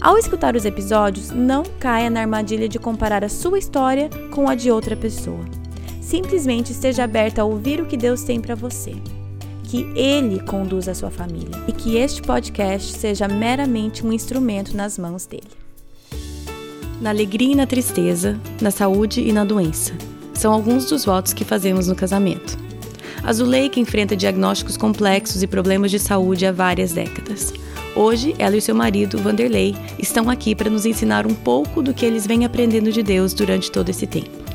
Ao escutar os episódios, não caia na armadilha de comparar a sua história com a de outra pessoa. Simplesmente esteja aberta a ouvir o que Deus tem para você. Que Ele conduza a sua família e que este podcast seja meramente um instrumento nas mãos dele. Na alegria e na tristeza, na saúde e na doença, são alguns dos votos que fazemos no casamento. A Zuleika enfrenta diagnósticos complexos e problemas de saúde há várias décadas. Hoje, ela e seu marido, Vanderlei, estão aqui para nos ensinar um pouco do que eles vêm aprendendo de Deus durante todo esse tempo.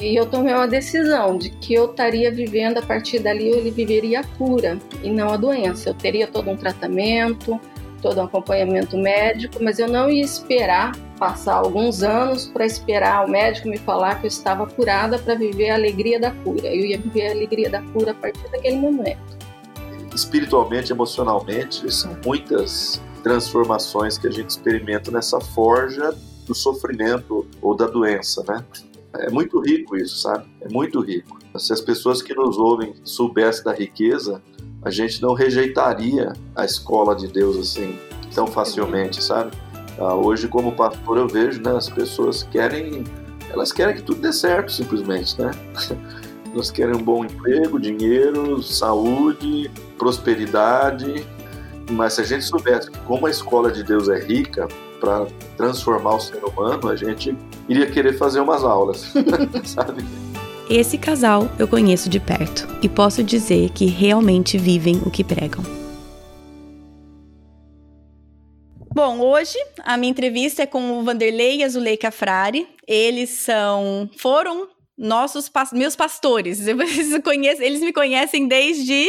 E eu tomei uma decisão de que eu estaria vivendo a partir dali, ele viveria a cura e não a doença. Eu teria todo um tratamento, todo um acompanhamento médico, mas eu não ia esperar passar alguns anos para esperar o médico me falar que eu estava curada para viver a alegria da cura. Eu ia viver a alegria da cura a partir daquele momento espiritualmente, emocionalmente, são muitas transformações que a gente experimenta nessa forja do sofrimento ou da doença, né? É muito rico isso, sabe? É muito rico. Se as pessoas que nos ouvem soubessem da riqueza, a gente não rejeitaria a escola de Deus assim tão facilmente, sabe? Ah, hoje, como pastor, eu vejo, né? As pessoas querem, elas querem que tudo dê certo, simplesmente, né? Nós queremos um bom emprego, dinheiro, saúde, prosperidade. Mas se a gente soubesse como a escola de Deus é rica para transformar o ser humano, a gente iria querer fazer umas aulas, sabe? Esse casal eu conheço de perto e posso dizer que realmente vivem o que pregam. Bom, hoje a minha entrevista é com o Vanderlei e a Zuleika Frari. Eles são, foram nossos meus pastores. Eles me conhecem desde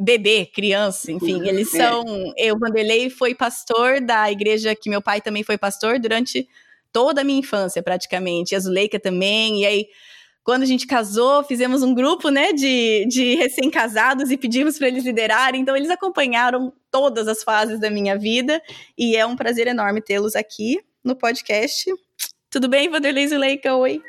bebê, criança, enfim, uhum. eles são. Eu, Vanderlei, foi pastor da igreja que meu pai também foi pastor durante toda a minha infância, praticamente. E a Zuleika também. E aí, quando a gente casou, fizemos um grupo, né, de, de recém-casados e pedimos para eles liderarem. Então, eles acompanharam todas as fases da minha vida. E é um prazer enorme tê-los aqui no podcast. Tudo bem, Vanderlei Zuleika? Oi.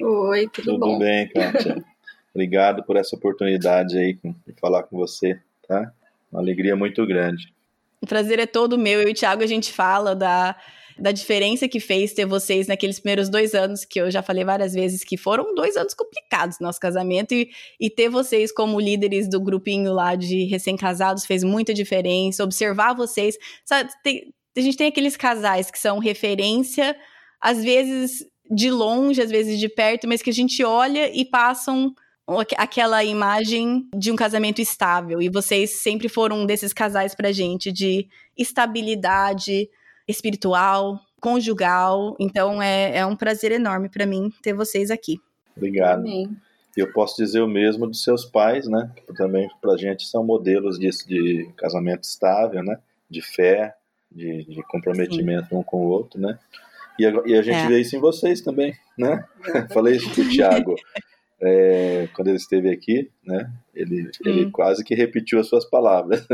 Oi, tudo, tudo bom? Tudo bem, Kátia. Obrigado por essa oportunidade aí de falar com você, tá? Uma alegria muito grande. O prazer é todo meu. Eu e o Thiago, a gente fala da, da diferença que fez ter vocês naqueles primeiros dois anos, que eu já falei várias vezes que foram dois anos complicados no nosso casamento, e, e ter vocês como líderes do grupinho lá de recém-casados fez muita diferença. Observar vocês. Sabe, tem, a gente tem aqueles casais que são referência, às vezes de longe, às vezes de perto, mas que a gente olha e passam aquela imagem de um casamento estável. E vocês sempre foram um desses casais pra gente de estabilidade espiritual, conjugal. Então é, é um prazer enorme para mim ter vocês aqui. Obrigado. Amém. Eu posso dizer o mesmo dos seus pais, né? Que também pra gente são modelos disso de casamento estável, né? De fé, de, de comprometimento Sim. um com o outro, né? E a, e a gente é. vê isso em vocês também, né? Falei isso pro Thiago. É, quando ele esteve aqui, né? Ele, hum. ele quase que repetiu as suas palavras.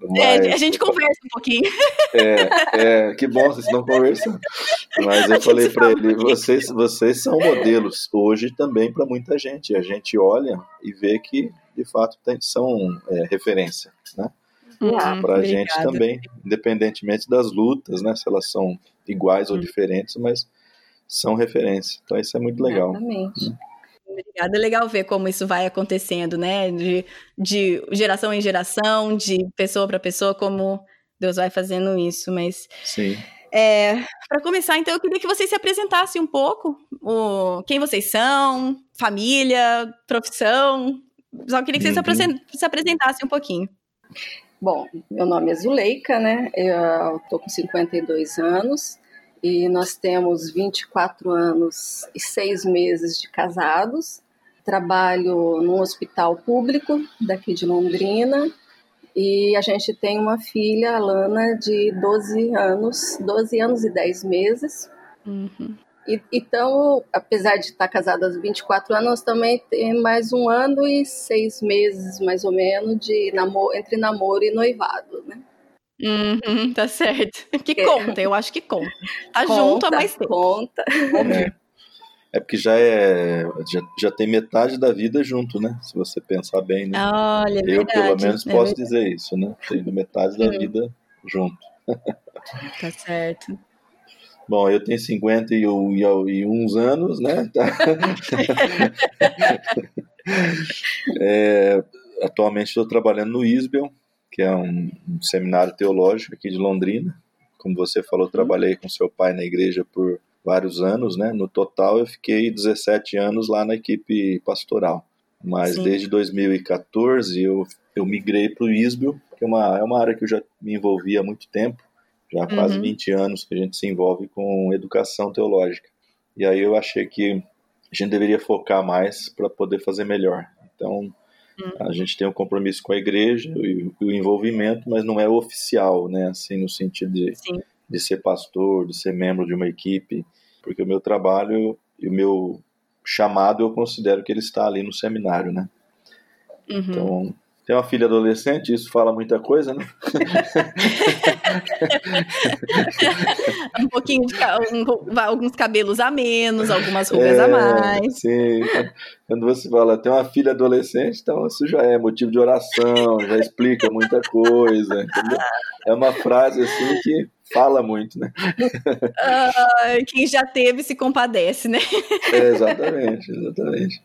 Mas, é, a gente conversa um pouquinho. É, é que bom, vocês não conversam. Mas eu falei para ele: vocês, vocês são modelos hoje também para muita gente. A gente olha e vê que, de fato, tem, são é, referência, né? Hum, para a gente também, independentemente das lutas, né? Se elas são iguais hum. ou diferentes, mas são referência. Então isso é muito legal. Exatamente. Hum. Obrigada. É legal ver como isso vai acontecendo, né? De, de geração em geração, de pessoa para pessoa, como Deus vai fazendo isso. Mas. Sim. É, para começar, então, eu queria que vocês se apresentassem um pouco. O, quem vocês são, família, profissão. Só queria que vocês uhum. se apresentassem um pouquinho. Bom, meu nome é Zuleika, né? Eu tô com 52 anos e nós temos 24 anos e seis meses de casados. Trabalho num hospital público daqui de Londrina e a gente tem uma filha, a Lana, de 12 anos, 12 anos e 10 meses. Uhum. E, então, apesar de estar casada há 24 anos, nós também temos mais um ano e seis meses, mais ou menos, de namoro, entre namoro e noivado, né? Uhum, tá certo. Que é. conta, eu acho que conta. Tá conta, junto há mais tempo. Conta. É. é porque já é. Já, já tem metade da vida junto, né? Se você pensar bem, né? Olha, eu, verdade, pelo menos, é posso dizer isso, né? Tenho metade da hum. vida junto. Tá certo. Bom, eu tenho 51 e uns anos, né? é, atualmente estou trabalhando no ISBEL, que é um, um, seminário teológico aqui de Londrina. Como você falou, trabalhei com seu pai na igreja por vários anos, né? No total, eu fiquei 17 anos lá na equipe pastoral. Mas Sim. desde 2014 eu, eu migrei para o ISBEL, que é uma, é uma área que eu já me envolvi há muito tempo já há quase uhum. 20 anos que a gente se envolve com educação teológica. E aí eu achei que a gente deveria focar mais para poder fazer melhor. Então, uhum. a gente tem um compromisso com a igreja e o envolvimento, mas não é oficial, né? Assim, no sentido de, de ser pastor, de ser membro de uma equipe, porque o meu trabalho e o meu chamado eu considero que ele está ali no seminário, né? Uhum. Então, tem uma filha adolescente, isso fala muita coisa, né? um pouquinho de um, alguns cabelos a menos, algumas rugas é, a mais. Sim. Quando você fala, tem uma filha adolescente, então isso já é motivo de oração, já explica muita coisa. Entendeu? É uma frase assim que fala muito, né? Uh, quem já teve se compadece, né? É, exatamente, exatamente.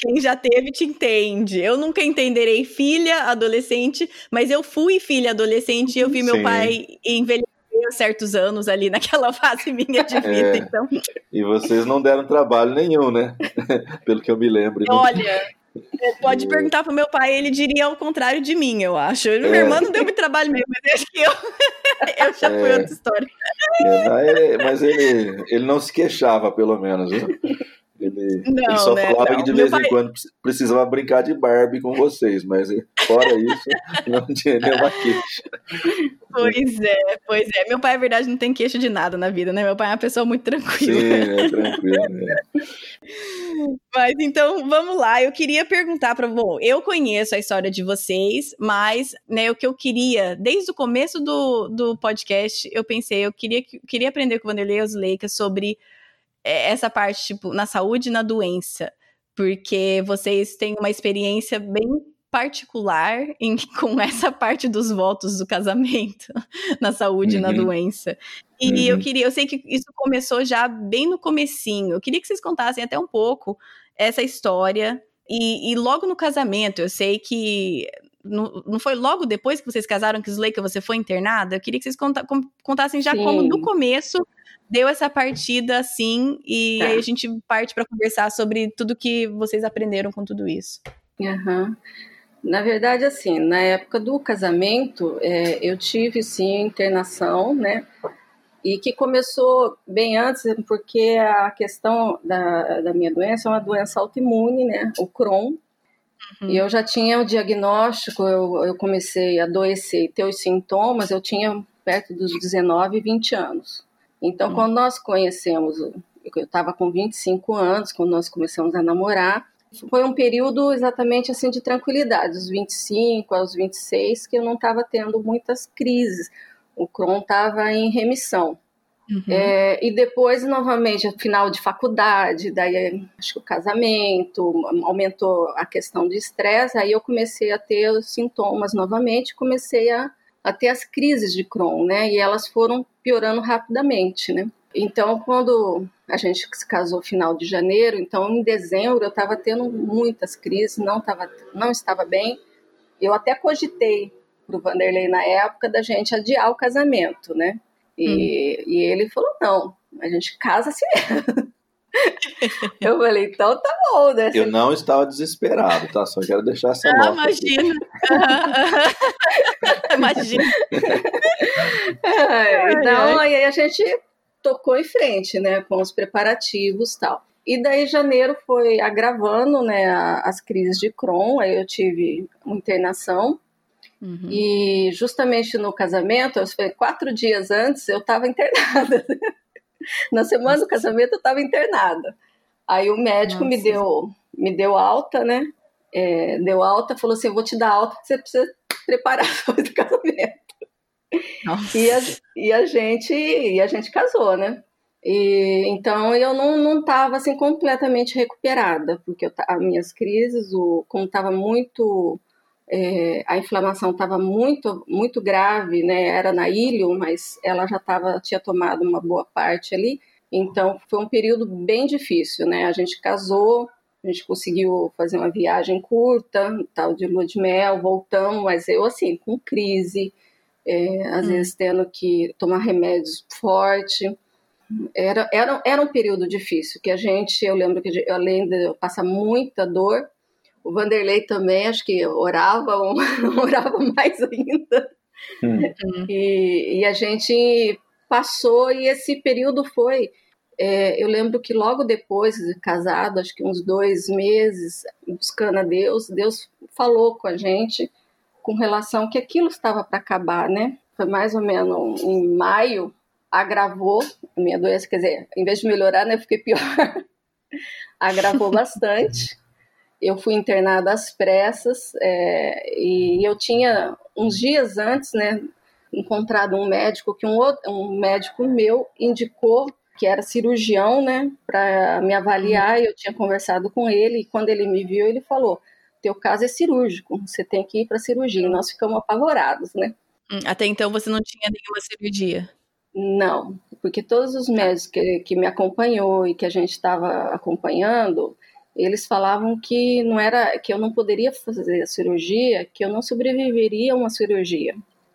Quem já teve te entende. Eu nunca entenderei filha adolescente, mas eu fui filha adolescente e eu vi Sim. meu pai envelhecer certos anos ali naquela fase minha de vida, é. então. E vocês não deram trabalho nenhum, né? Pelo que eu me lembro. Né? Olha, pode perguntar pro meu pai, ele diria ao contrário de mim, eu acho. É. Minha irmã não deu muito trabalho mesmo, mas acho que eu, eu já fui é. outra história. É, mas ele, ele não se queixava, pelo menos. Viu? Ele, não, ele só né, falava não. que de vez em quando precisava brincar de Barbie com vocês, mas fora isso, não tinha nenhuma queixa. Pois é, pois é. Meu pai, na verdade, não tem queixa de nada na vida, né? Meu pai é uma pessoa muito tranquila. Sim, é tranquilo. Né? Mas então, vamos lá. Eu queria perguntar para bom, eu conheço a história de vocês, mas né, o que eu queria, desde o começo do, do podcast, eu pensei, eu queria, queria aprender com o Vanderlei Osleica sobre essa parte, tipo, na saúde e na doença, porque vocês têm uma experiência bem particular em, com essa parte dos votos do casamento, na saúde uhum. e na uhum. doença. E uhum. eu queria, eu sei que isso começou já bem no comecinho. Eu queria que vocês contassem até um pouco essa história. E, e logo no casamento, eu sei que não, não foi logo depois que vocês casaram que Zuleika você foi internada? Eu queria que vocês contassem já Sim. como no começo deu essa partida assim, e tá. aí a gente parte para conversar sobre tudo que vocês aprenderam com tudo isso. Uhum. Na verdade, assim, na época do casamento, é, eu tive sim internação, né? E que começou bem antes, porque a questão da, da minha doença é uma doença autoimune, né? O Crohn. Uhum. E eu já tinha o diagnóstico, eu, eu comecei a adoecer e ter os sintomas, eu tinha perto dos 19, 20 anos. Então, hum. quando nós conhecemos, eu estava com 25 anos, quando nós começamos a namorar, foi um período exatamente assim de tranquilidade, dos 25 aos 26, que eu não estava tendo muitas crises. O Crohn estava em remissão. Uhum. É, e depois, novamente, final de faculdade, daí acho que o casamento, aumentou a questão de estresse, aí eu comecei a ter os sintomas novamente, comecei a até as crises de Crohn, né? E elas foram piorando rapidamente, né? Então, quando a gente se casou final de janeiro, então em dezembro eu estava tendo muitas crises, não, tava, não estava bem. Eu até cogitei para o Vanderlei na época da gente adiar o casamento, né? E, hum. e ele falou: não, a gente casa assim mesmo. Eu falei, então tá bom, né? Eu não estava desesperado, tá? Só quero deixar essa ah, imagina. imagina. É, então, aí a gente tocou em frente, né? Com os preparativos e tal. E daí janeiro foi agravando, né? As crises de Crohn, aí eu tive uma internação. Uhum. E justamente no casamento, foi quatro dias antes, eu estava internada. Na semana do casamento eu estava internada. Aí o médico me deu, me deu alta, né? É, deu alta, falou assim: eu vou te dar alta, você precisa preparar para o casamento. E a, e a gente e a gente casou, né? E, então eu não estava assim completamente recuperada, porque eu, as minhas crises, o, como estava muito é, a inflamação estava muito muito grave, né? Era na ilha, mas ela já tava, tinha tomado uma boa parte ali. Então foi um período bem difícil, né? A gente casou, a gente conseguiu fazer uma viagem curta, tal de lua de mel, voltamos, mas eu assim com crise, é, às hum. vezes tendo que tomar remédios forte. Era, era, era um período difícil, que a gente, eu lembro que além de passar muita dor, o Vanderlei também, acho que orava, orava mais ainda. Hum. E, e, a gente passou, e esse período foi. É, eu lembro que logo depois de casado, acho que uns dois meses, buscando a Deus, Deus falou com a gente com relação que aquilo estava para acabar, né? Foi mais ou menos em maio, agravou a minha doença, quer dizer, em vez de melhorar, né, eu fiquei pior. agravou bastante eu fui internada às pressas é, e eu tinha uns dias antes, né, encontrado um médico que um, outro, um médico meu indicou que era cirurgião, né, para me avaliar. Eu tinha conversado com ele e quando ele me viu, ele falou: "Teu caso é cirúrgico, você tem que ir para cirurgia". E nós ficamos apavorados, né? Hum, até então você não tinha nenhuma cirurgia? Não, porque todos os médicos que, que me acompanhou e que a gente estava acompanhando, eles falavam que não era que eu não poderia fazer a cirurgia, que eu não sobreviveria a uma cirurgia,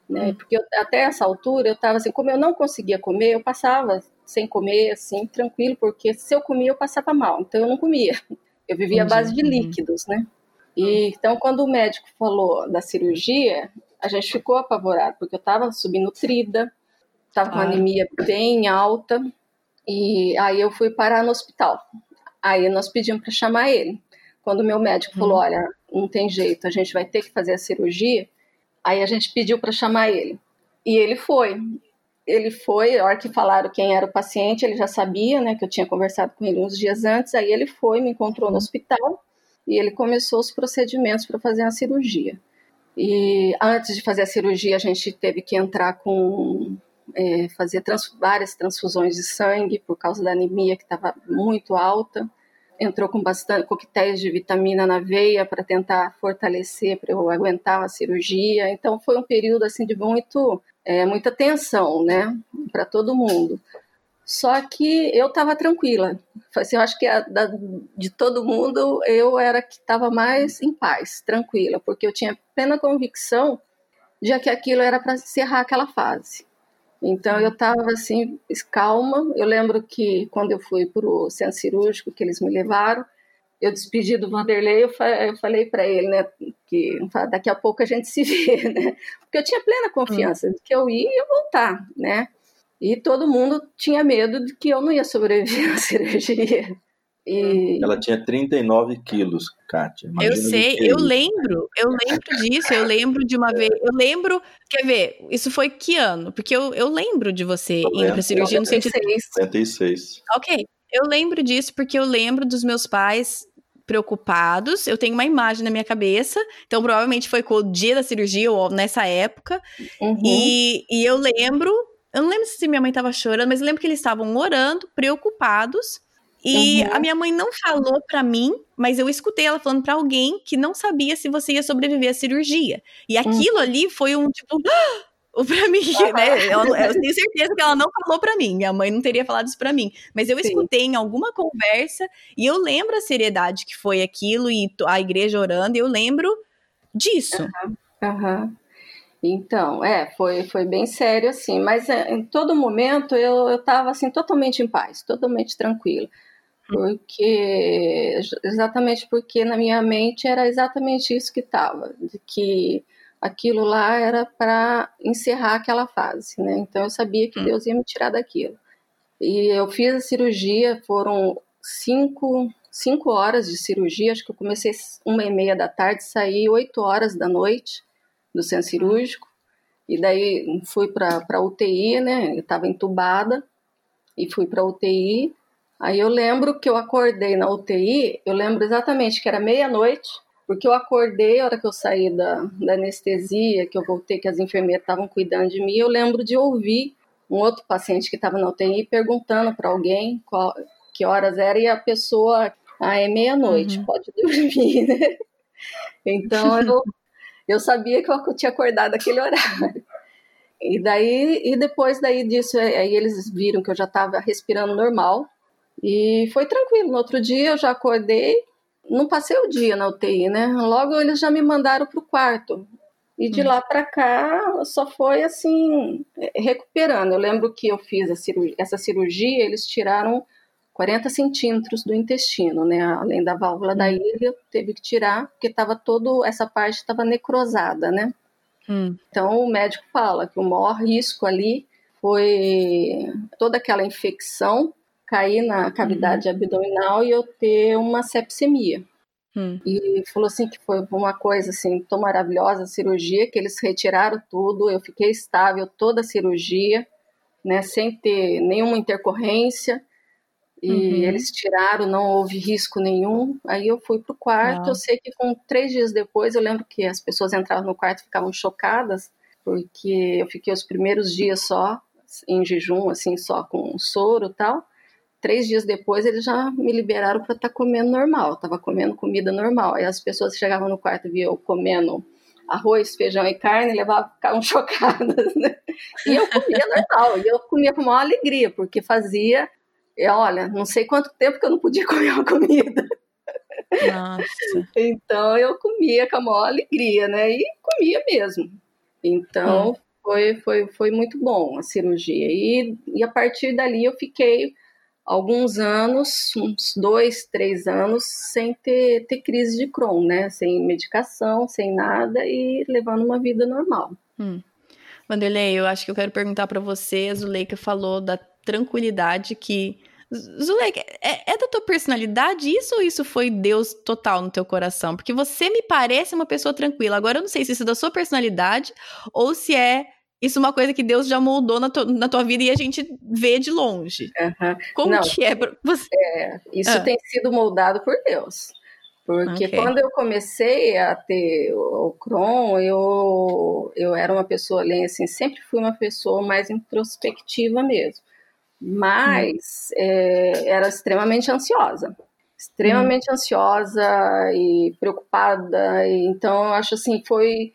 né? Hum. Porque eu, até essa altura eu estava assim, como eu não conseguia comer, eu passava sem comer, assim, tranquilo, porque se eu comia eu passava mal, então eu não comia. Eu vivia à base de uhum. líquidos, né? E então quando o médico falou da cirurgia, a gente ficou apavorado, porque eu estava subnutrida, estava com anemia bem alta, e aí eu fui parar no hospital. Aí nós pedimos para chamar ele. Quando o meu médico uhum. falou: Olha, não tem jeito, a gente vai ter que fazer a cirurgia. Aí a gente pediu para chamar ele. E ele foi. Ele foi, a hora que falaram quem era o paciente, ele já sabia, né, que eu tinha conversado com ele uns dias antes. Aí ele foi, me encontrou no hospital e ele começou os procedimentos para fazer a cirurgia. E antes de fazer a cirurgia, a gente teve que entrar com é, fazer trans, várias transfusões de sangue por causa da anemia que estava muito alta. Entrou com bastante coquetéis de vitamina na veia para tentar fortalecer, para eu aguentar a cirurgia. Então foi um período assim de muito, é, muita tensão, né, para todo mundo. Só que eu estava tranquila. Assim, eu acho que a, da, de todo mundo eu era que estava mais em paz, tranquila, porque eu tinha plena convicção de que aquilo era para encerrar aquela fase. Então eu estava assim, calma. Eu lembro que quando eu fui para o centro cirúrgico, que eles me levaram, eu despedi do Vanderlei, eu, falei para ele, né, que daqui a pouco a gente se vê, né? Porque eu tinha plena confiança de que eu ia e voltar, né? E todo mundo tinha medo de que eu não ia sobreviver à cirurgia. E... Ela tinha 39 quilos, Kátia. eu sei, eu lembro, eu lembro disso, eu lembro de uma vez, eu lembro, quer ver, isso foi que ano? Porque eu, eu lembro de você indo pra cirurgia no sentido... 56. Ok, eu lembro disso porque eu lembro dos meus pais preocupados, eu tenho uma imagem na minha cabeça, então provavelmente foi com o dia da cirurgia ou nessa época, uhum. e, e eu lembro, eu não lembro se minha mãe tava chorando, mas eu lembro que eles estavam orando, preocupados, e uhum. a minha mãe não falou para mim, mas eu escutei ela falando para alguém que não sabia se você ia sobreviver à cirurgia. E aquilo uhum. ali foi um tipo. para mim, né? Eu, eu, tenho certeza que ela não falou para mim. Minha mãe não teria falado isso para mim. Mas eu Sim. escutei em alguma conversa e eu lembro a seriedade que foi aquilo e a igreja orando. E eu lembro disso. Uhum. Então, é, foi, foi bem sério assim. Mas é, em todo momento eu, eu tava assim totalmente em paz, totalmente tranquila porque exatamente porque na minha mente era exatamente isso que estava, de que aquilo lá era para encerrar aquela fase, né? Então eu sabia que hum. Deus ia me tirar daquilo. E eu fiz a cirurgia, foram cinco, cinco horas de cirurgia, acho que eu comecei uma e meia da tarde, saí oito horas da noite do centro cirúrgico, e daí fui para UTI, né? Eu estava entubada, e fui para UTI. Aí eu lembro que eu acordei na UTI, eu lembro exatamente que era meia-noite, porque eu acordei a hora que eu saí da, da anestesia, que eu voltei, que as enfermeiras estavam cuidando de mim, eu lembro de ouvir um outro paciente que estava na UTI perguntando para alguém qual, que horas era e a pessoa, ah, é meia-noite, uhum. pode dormir, né? Então eu, eu sabia que eu tinha acordado aquele horário. E daí, e depois daí disso, aí eles viram que eu já estava respirando normal, e foi tranquilo. No outro dia eu já acordei, não passei o dia na UTI, né? Logo eles já me mandaram para o quarto. E de hum. lá para cá só foi assim, recuperando. Eu lembro que eu fiz cirurgia, essa cirurgia, eles tiraram 40 centímetros do intestino, né? Além da válvula hum. da ilha, teve que tirar, porque estava todo, essa parte estava necrosada, né? Hum. Então o médico fala que o maior risco ali foi toda aquela infecção cair na cavidade uhum. abdominal e eu ter uma sepsemia. Hum. E falou assim que foi uma coisa assim tão maravilhosa a cirurgia que eles retiraram tudo, eu fiquei estável toda a cirurgia, né, sem ter nenhuma intercorrência. E uhum. eles tiraram, não houve risco nenhum. Aí eu fui pro quarto. Eu sei que com três dias depois, eu lembro que as pessoas entravam no quarto e ficavam chocadas, porque eu fiquei os primeiros dias só em jejum, assim, só com soro e tal três dias depois eles já me liberaram para estar tá comendo normal, estava comendo comida normal. Aí as pessoas chegavam no quarto e viam eu comendo arroz, feijão e carne, levavam, ficavam chocadas, né? E eu comia normal, e eu comia com maior alegria, porque fazia, e olha, não sei quanto tempo que eu não podia comer uma comida. Nossa. Então eu comia com a maior alegria, né? E comia mesmo. Então hum. foi, foi, foi muito bom a cirurgia. E, e a partir dali eu fiquei alguns anos, uns dois, três anos, sem ter, ter crise de Crohn, né? Sem medicação, sem nada e levando uma vida normal. Hum. Vanderlei, eu acho que eu quero perguntar para você, a Zuleika falou da tranquilidade que Zuleika, é, é, da tua personalidade isso ou isso foi Deus total no teu coração? Porque você me parece uma pessoa tranquila. Agora eu não sei se isso é da sua personalidade ou se é isso é uma coisa que Deus já moldou na, tu, na tua vida e a gente vê de longe. Uhum. Como Não, que é você? É, isso ah. tem sido moldado por Deus. Porque okay. quando eu comecei a ter o Crohn, eu, eu era uma pessoa, assim, sempre fui uma pessoa mais introspectiva mesmo. Mas hum. é, era extremamente ansiosa. Extremamente hum. ansiosa e preocupada. E, então, eu acho assim, foi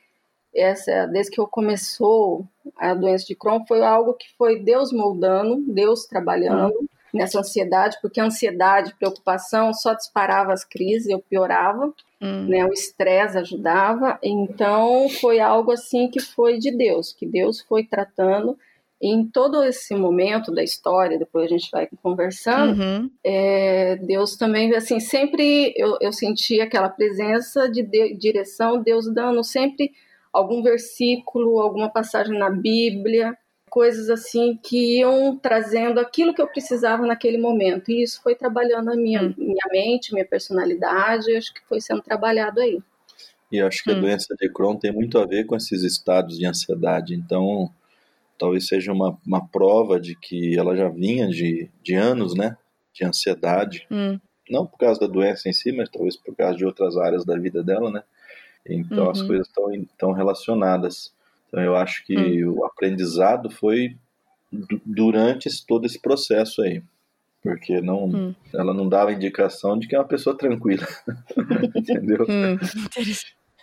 essa desde que eu começou a doença de Crohn foi algo que foi Deus moldando, Deus trabalhando uhum. nessa ansiedade, porque a ansiedade, preocupação só disparava as crises, eu piorava, uhum. né? O estresse ajudava, então foi algo assim que foi de Deus, que Deus foi tratando em todo esse momento da história, depois a gente vai conversando, uhum. é, Deus também, assim, sempre eu, eu senti aquela presença de, de direção, Deus dando sempre algum versículo, alguma passagem na Bíblia, coisas assim que iam trazendo aquilo que eu precisava naquele momento. E isso foi trabalhando a minha, hum. minha mente, minha personalidade, acho que foi sendo trabalhado aí. E acho que hum. a doença de Crohn tem muito a ver com esses estados de ansiedade. Então, talvez seja uma, uma prova de que ela já vinha de, de anos, né? De ansiedade. Hum. Não por causa da doença em si, mas talvez por causa de outras áreas da vida dela, né? Então uhum. as coisas estão estão relacionadas. Então eu acho que uhum. o aprendizado foi durante esse, todo esse processo aí, porque não, uhum. ela não dava indicação de que é uma pessoa tranquila, entendeu? Hum,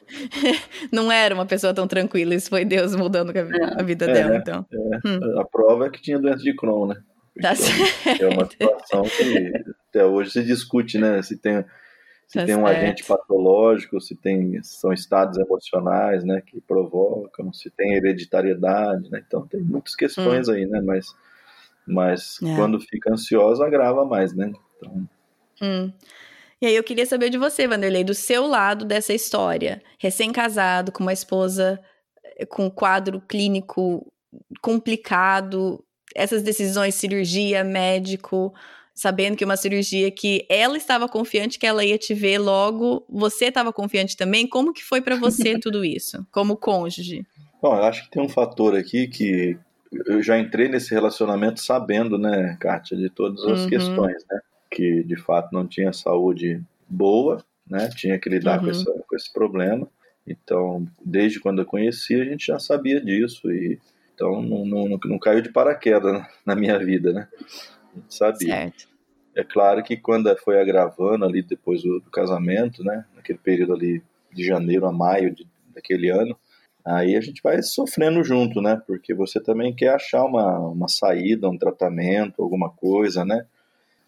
não era uma pessoa tão tranquila, isso foi Deus mudando a vida é, dela, então. É. Hum. A prova é que tinha doença de Crohn, né? Tá é, é uma situação que até hoje se discute, né? Se tem se tá tem um agente patológico, se tem são estados emocionais, né, que provocam, se tem hereditariedade, né? Então tem muitas questões hum. aí, né? Mas mas é. quando fica ansiosa agrava mais, né? Então... Hum. E aí eu queria saber de você, Vanderlei, do seu lado dessa história, recém-casado, com uma esposa eh, com quadro clínico complicado, essas decisões, cirurgia, médico, sabendo que uma cirurgia que ela estava confiante que ela ia te ver logo, você estava confiante também? Como que foi para você tudo isso, como cônjuge? Bom, eu acho que tem um fator aqui que eu já entrei nesse relacionamento sabendo, né, Kátia, de todas as uhum. questões, né? Que de fato não tinha saúde boa, né? Tinha que lidar uhum. com, essa, com esse problema. Então, desde quando eu conheci, a gente já sabia disso e então não, não, não caiu de paraquedas na minha vida, né? A gente sabia. Certo. É claro que quando foi agravando ali depois do, do casamento, né? Naquele período ali de janeiro a maio de, daquele ano, aí a gente vai sofrendo junto, né? Porque você também quer achar uma, uma saída, um tratamento, alguma coisa, né?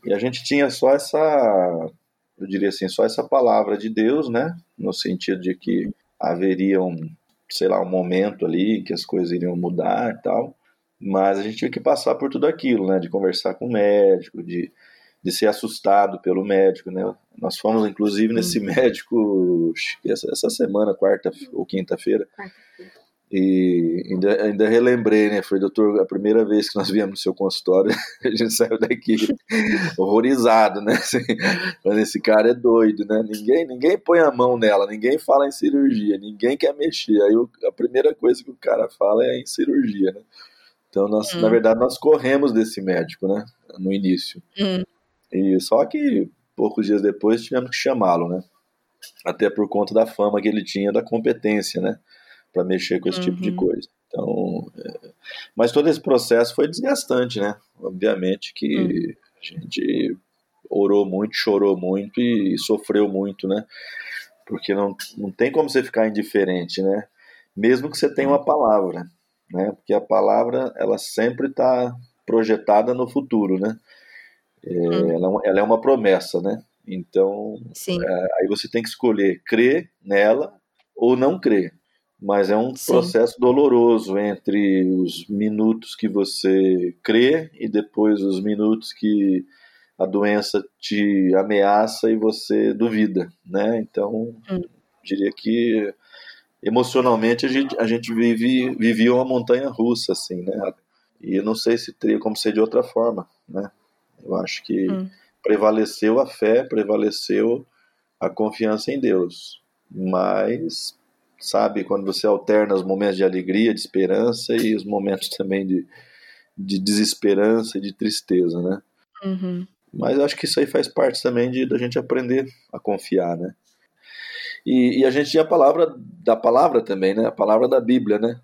E a gente tinha só essa, eu diria assim, só essa palavra de Deus, né? No sentido de que haveria um, sei lá, um momento ali que as coisas iriam mudar e tal. Mas a gente tinha que passar por tudo aquilo, né? De conversar com o médico, de, de ser assustado pelo médico, né? Nós fomos, inclusive, nesse hum. médico essa, essa semana, quarta ou quinta-feira. E ainda, ainda relembrei, né? Foi, doutor, a primeira vez que nós viemos no seu consultório, a gente saiu daqui horrorizado, né? Assim, mas esse cara é doido, né? Ninguém, ninguém põe a mão nela, ninguém fala em cirurgia, ninguém quer mexer. Aí a primeira coisa que o cara fala é em cirurgia, né? Então, nós, hum. na verdade, nós corremos desse médico, né? No início. Hum. E só que poucos dias depois tivemos que chamá-lo, né? Até por conta da fama que ele tinha da competência, né? para mexer com esse uhum. tipo de uhum. coisa. Então, é... mas todo esse processo foi desgastante, né? Obviamente que uhum. a gente orou muito, chorou muito e sofreu muito, né? Porque não, não tem como você ficar indiferente, né? Mesmo que você tenha uma palavra, né? Porque a palavra, ela sempre está projetada no futuro, né? É, uhum. ela, é ela, é uma promessa, né? Então, é, aí você tem que escolher crer nela ou não crer mas é um Sim. processo doloroso entre os minutos que você crê e depois os minutos que a doença te ameaça e você duvida, né? Então, hum. diria que emocionalmente a gente, a gente vive, vivia uma montanha russa, assim, né? E eu não sei se teria como ser de outra forma, né? Eu acho que hum. prevaleceu a fé, prevaleceu a confiança em Deus, mas sabe? Quando você alterna os momentos de alegria, de esperança e os momentos também de, de desesperança e de tristeza, né? Uhum. Mas acho que isso aí faz parte também de da gente aprender a confiar, né? E, e, a gente tinha a palavra da palavra também, né? A palavra da Bíblia, né?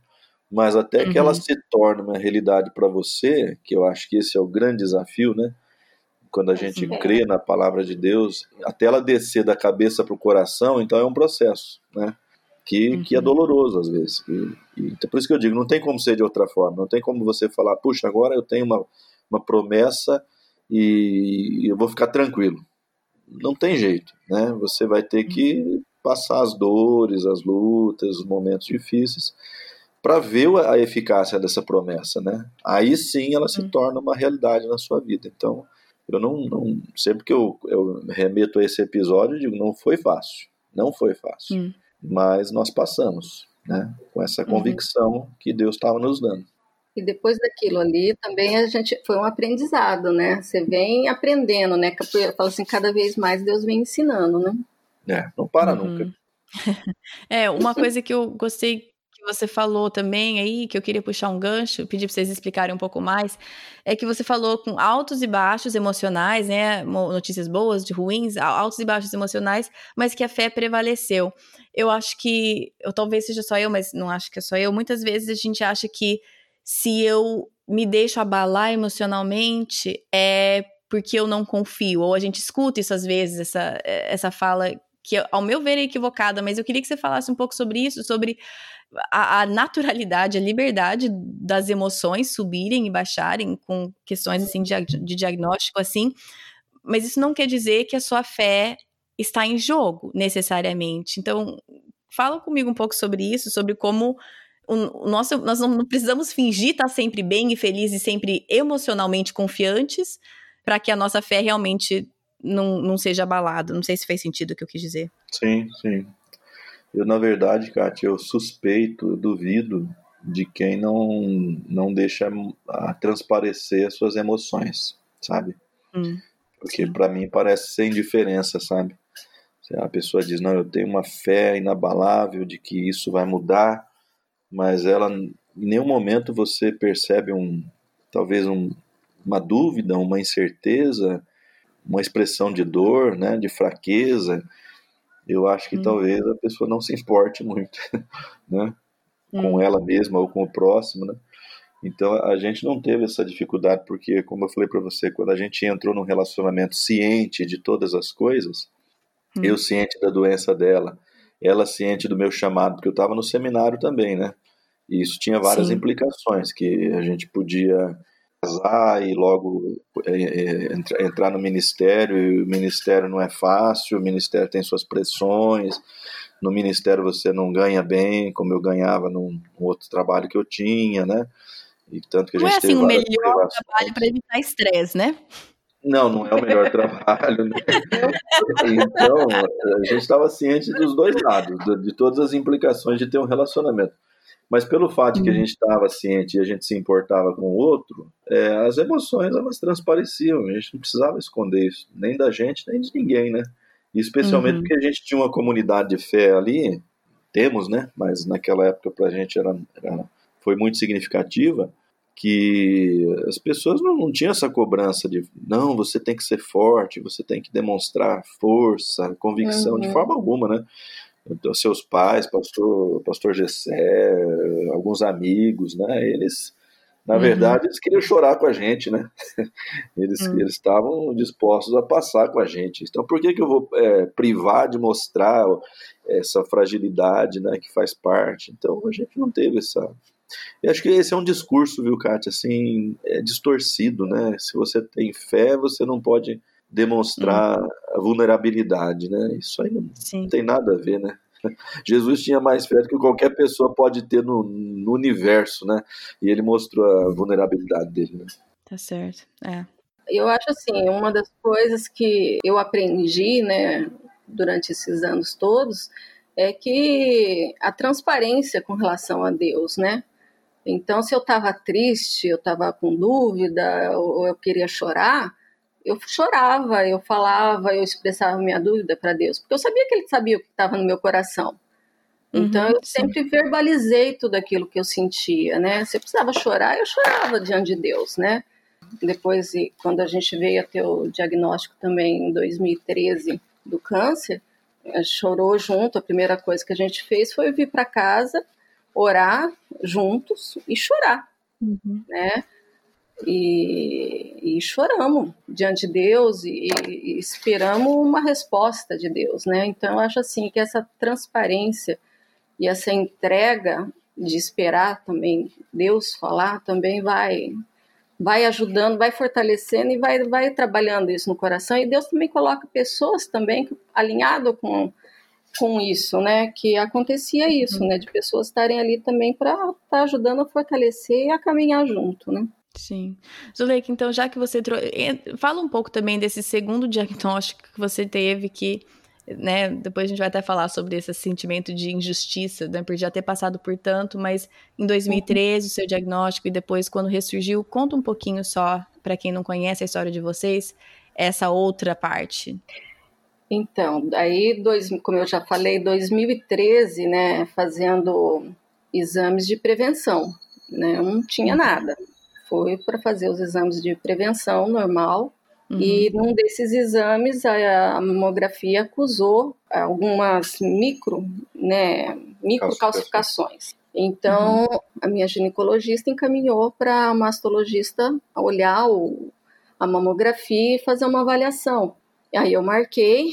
Mas até uhum. que ela uhum. se torne uma realidade para você, que eu acho que esse é o grande desafio, né? Quando a gente Sim. crê na palavra de Deus, até ela descer da cabeça para o coração, então é um processo, né? que, uhum. que é uhum. doloroso às vezes. E, e, então, por isso que eu digo, não tem como ser de outra forma, não tem como você falar, puxa, agora eu tenho uma, uma promessa e eu vou ficar tranquilo. Não tem jeito, né? Você vai ter que passar as dores, as lutas, os momentos difíceis para ver a eficácia dessa promessa, né? Aí sim ela se uhum. torna uma realidade na sua vida. Então, eu não, não sempre que eu, eu remeto a esse episódio, eu digo, não foi fácil, não foi fácil. Uhum mas nós passamos, né? Com essa uhum. convicção uhum. que Deus estava nos dando. E depois daquilo ali, também a gente foi um aprendizado, né? Você vem aprendendo, né? Fala assim, cada vez mais Deus vem ensinando, né? É, não para uhum. nunca. é, uma coisa que eu gostei você falou também aí, que eu queria puxar um gancho, pedir para vocês explicarem um pouco mais, é que você falou com altos e baixos emocionais, né? Notícias boas, de ruins, altos e baixos emocionais, mas que a fé prevaleceu. Eu acho que, eu talvez seja só eu, mas não acho que é só eu. Muitas vezes a gente acha que se eu me deixo abalar emocionalmente, é porque eu não confio. Ou a gente escuta isso às vezes, essa, essa fala que, ao meu ver, é equivocada, mas eu queria que você falasse um pouco sobre isso, sobre a, a, naturalidade, a liberdade das emoções subirem e baixarem com questões assim de, de diagnóstico assim, mas isso não quer dizer que a sua fé está em jogo necessariamente. Então, fala comigo um pouco sobre isso, sobre como o, nosso, nós não precisamos fingir estar sempre bem e feliz e sempre emocionalmente confiantes para que a nossa fé realmente não, não seja abalada. Não sei se fez sentido o que eu quis dizer. Sim, sim. Eu, na verdade, Kátia, eu suspeito, eu duvido de quem não, não deixa transparecer as suas emoções, sabe? Hum, Porque para mim parece sem diferença, sabe? A pessoa diz, não, eu tenho uma fé inabalável de que isso vai mudar, mas ela em nenhum momento você percebe um, talvez um, uma dúvida, uma incerteza, uma expressão de dor, né, de fraqueza, eu acho que hum. talvez a pessoa não se importe muito, né, hum. com ela mesma ou com o próximo, né. Então a gente não teve essa dificuldade porque, como eu falei para você, quando a gente entrou num relacionamento ciente de todas as coisas, hum. eu ciente da doença dela, ela ciente do meu chamado, porque eu estava no seminário também, né? E isso tinha várias Sim. implicações, que a gente podia casar e logo é, é, entrar no ministério, e o ministério não é fácil, o ministério tem suas pressões, no ministério você não ganha bem, como eu ganhava num, num outro trabalho que eu tinha, né? E tanto que a gente não é assim o melhor trabalho para evitar estresse, né? Não, não é o melhor trabalho. Né? Então, a gente estava ciente dos dois lados, de todas as implicações de ter um relacionamento. Mas pelo fato de que a uhum. gente estava ciente e a gente se importava com o outro, é, as emoções elas transpareciam. A gente não precisava esconder isso, nem da gente, nem de ninguém, né? E especialmente uhum. porque a gente tinha uma comunidade de fé ali, temos, né? Mas naquela época para a gente era, era, foi muito significativa que as pessoas não, não tinham essa cobrança de não, você tem que ser forte, você tem que demonstrar força, convicção, uhum. de forma alguma, né? Então, seus pais, pastor, pastor Gessé, alguns amigos, né? Eles, na uhum. verdade, eles queriam chorar com a gente, né? Eles uhum. eles estavam dispostos a passar com a gente. Então, por que que eu vou é, privar de mostrar essa fragilidade, né? Que faz parte. Então, a gente não teve essa eu acho que esse é um discurso, viu, Kátia, assim, é distorcido, né? Se você tem fé, você não pode demonstrar hum. a vulnerabilidade, né? Isso aí não, não, tem nada a ver, né? Jesus tinha mais fé do que qualquer pessoa pode ter no, no universo, né? E ele mostrou a vulnerabilidade dele, né? Tá certo, é. Eu acho assim, uma das coisas que eu aprendi, né, durante esses anos todos, é que a transparência com relação a Deus, né? Então, se eu estava triste, eu estava com dúvida, ou eu queria chorar, eu chorava, eu falava, eu expressava minha dúvida para Deus, porque eu sabia que Ele sabia o que estava no meu coração. Então, uhum, eu sim. sempre verbalizei tudo aquilo que eu sentia, né? Se eu precisava chorar, eu chorava diante de Deus, né? Depois, quando a gente veio a ter o diagnóstico também em 2013 do câncer, chorou junto. A primeira coisa que a gente fez foi vir para casa orar juntos e chorar, uhum. né? E, e, choramos diante de Deus e, e, esperamos uma resposta de Deus, né? Então eu acho assim que essa transparência e essa entrega de esperar também Deus falar também vai vai ajudando, vai fortalecendo e vai vai trabalhando isso no coração e Deus também coloca pessoas também alinhado com com isso, né? Que acontecia isso, uhum. né? De pessoas estarem ali também para estar tá ajudando a fortalecer e a caminhar junto, né? Sim. Zuleika, então, já que você trouxe. Fala um pouco também desse segundo diagnóstico que você teve, que, né, depois a gente vai até falar sobre esse sentimento de injustiça, né, por já ter passado por tanto, mas em 2013, uhum. o seu diagnóstico, e depois, quando ressurgiu, conta um pouquinho só, para quem não conhece a história de vocês, essa outra parte. Então, aí, dois, como eu já falei, 2013, né, fazendo exames de prevenção, né, não tinha uhum. nada. Foi para fazer os exames de prevenção normal. Uhum. E num desses exames, a, mamografia acusou algumas micro, né, microcalcificações. Então, uhum. a minha ginecologista encaminhou para a mastologista olhar o, a mamografia e fazer uma avaliação Aí eu marquei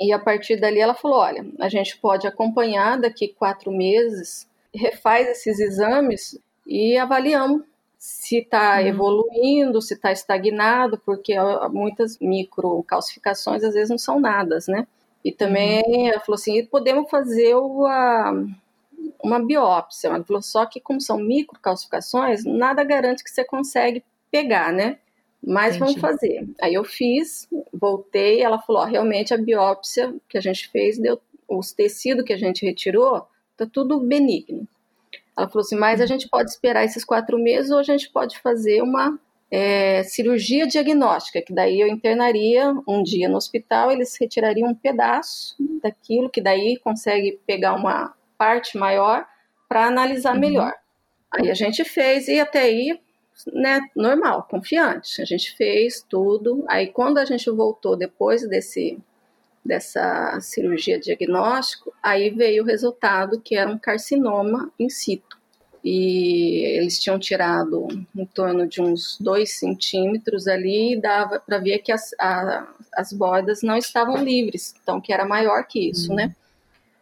e a partir dali ela falou: olha, a gente pode acompanhar daqui quatro meses, refaz esses exames e avaliamos se está uhum. evoluindo, se está estagnado, porque muitas microcalcificações às vezes não são nada, né? E também uhum. ela falou assim: podemos fazer uma, uma biópsia. Ela falou: só que, como são microcalcificações, nada garante que você consegue pegar, né? Mas Entendi. vamos fazer. Aí eu fiz, voltei, ela falou: ó, realmente a biópsia que a gente fez, deu, os tecidos que a gente retirou, tá tudo benigno. Ela falou assim: mas a gente pode esperar esses quatro meses ou a gente pode fazer uma é, cirurgia diagnóstica, que daí eu internaria um dia no hospital, eles retirariam um pedaço daquilo, que daí consegue pegar uma parte maior para analisar uhum. melhor. Aí a gente fez e até aí, né, normal, confiante. A gente fez tudo. Aí quando a gente voltou depois desse dessa cirurgia diagnóstico, aí veio o resultado que era um carcinoma in situ. E eles tinham tirado em torno de uns dois centímetros ali e dava para ver que as, a, as bordas não estavam livres, então que era maior que isso, uhum. né?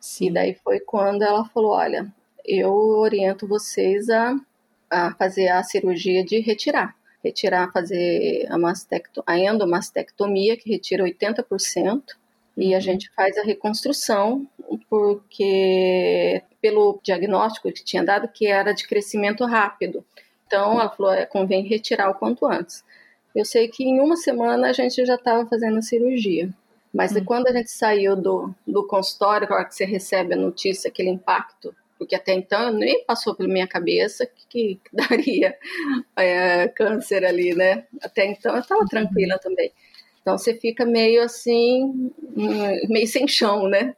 Sim. E daí foi quando ela falou: Olha, eu oriento vocês a, a fazer a cirurgia de retirar. Retirar, fazer a, mastecto, a endomastectomia, que retira 80%, e a uhum. gente faz a reconstrução, porque pelo diagnóstico que tinha dado, que era de crescimento rápido. Então, ela falou: é, convém retirar o quanto antes. Eu sei que em uma semana a gente já estava fazendo a cirurgia. Mas hum. quando a gente saiu do, do consultório, a hora que você recebe a notícia, aquele impacto, porque até então nem passou pela minha cabeça que, que daria é, câncer ali, né? Até então eu estava tranquila também. Então você fica meio assim, meio sem chão, né?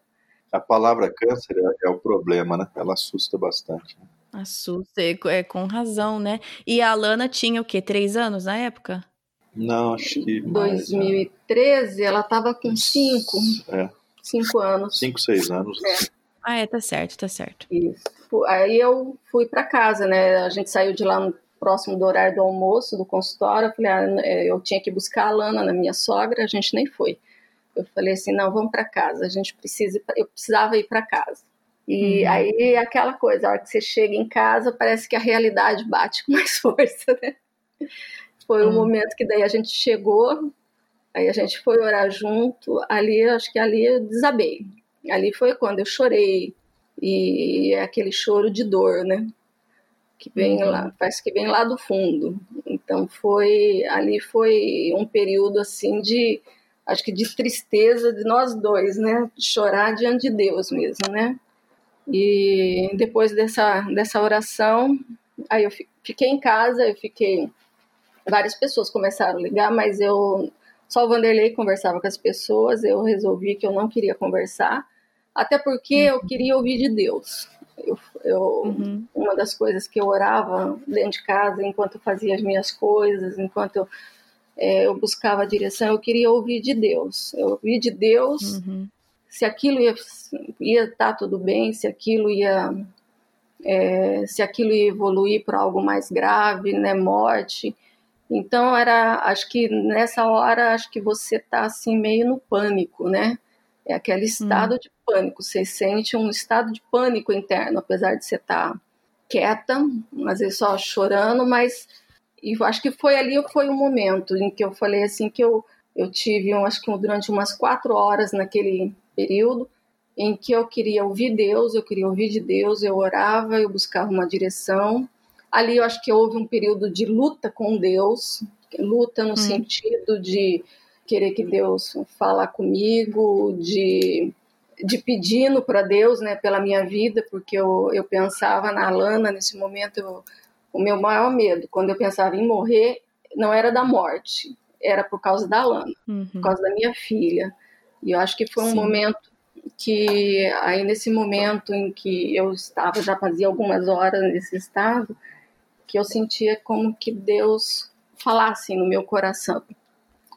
A palavra câncer é, é o problema, né? Ela assusta bastante. Né? Assusta, é com razão, né? E a Lana tinha o quê? Três anos na época? Não, acho que. Mais, 2013, ela estava com cinco. É. Cinco anos. Cinco, seis anos. É. Ah, é, tá certo, tá certo. Isso. Aí eu fui para casa, né? A gente saiu de lá no próximo do horário do almoço, do consultório. Eu falei, ah, é, eu tinha que buscar a Lana na minha sogra, a gente nem foi. Eu falei assim, não, vamos para casa. A gente precisa, eu precisava ir para casa. E uhum. aí aquela coisa, a hora que você chega em casa, parece que a realidade bate com mais força, né? Foi o um momento que daí a gente chegou, aí a gente foi orar junto. Ali, acho que ali eu desabei. Ali foi quando eu chorei. E é aquele choro de dor, né? Que vem uhum. lá, parece que vem lá do fundo. Então foi, ali foi um período assim de, acho que de tristeza de nós dois, né? De chorar diante de Deus mesmo, né? E depois dessa, dessa oração, aí eu fiquei em casa, eu fiquei várias pessoas começaram a ligar, mas eu só o Vanderlei conversava com as pessoas, eu resolvi que eu não queria conversar, até porque uhum. eu queria ouvir de Deus. Eu, eu uhum. Uma das coisas que eu orava dentro de casa, enquanto eu fazia as minhas coisas, enquanto eu, é, eu buscava a direção, eu queria ouvir de Deus. Eu ouvi de Deus uhum. se aquilo ia, ia estar tá tudo bem, se aquilo ia, é, se aquilo ia evoluir para algo mais grave, né, morte. Então era, acho que nessa hora acho que você está assim meio no pânico, né? É aquele estado hum. de pânico, você sente um estado de pânico interno, apesar de você estar tá quieta, às vezes só chorando, mas e acho que foi ali foi o um momento em que eu falei assim que eu eu tive, um, acho que durante umas quatro horas naquele período em que eu queria ouvir Deus, eu queria ouvir de Deus, eu orava, eu buscava uma direção Ali eu acho que houve um período de luta com Deus, luta no hum. sentido de querer que Deus fala comigo, de, de pedindo para Deus, né, pela minha vida, porque eu, eu pensava na Lana nesse momento, eu, o meu maior medo, quando eu pensava em morrer, não era da morte, era por causa da Lana, uhum. por causa da minha filha. E eu acho que foi um Sim. momento que, aí nesse momento em que eu estava, já fazia algumas horas nesse estado, que eu sentia como que Deus falasse no meu coração.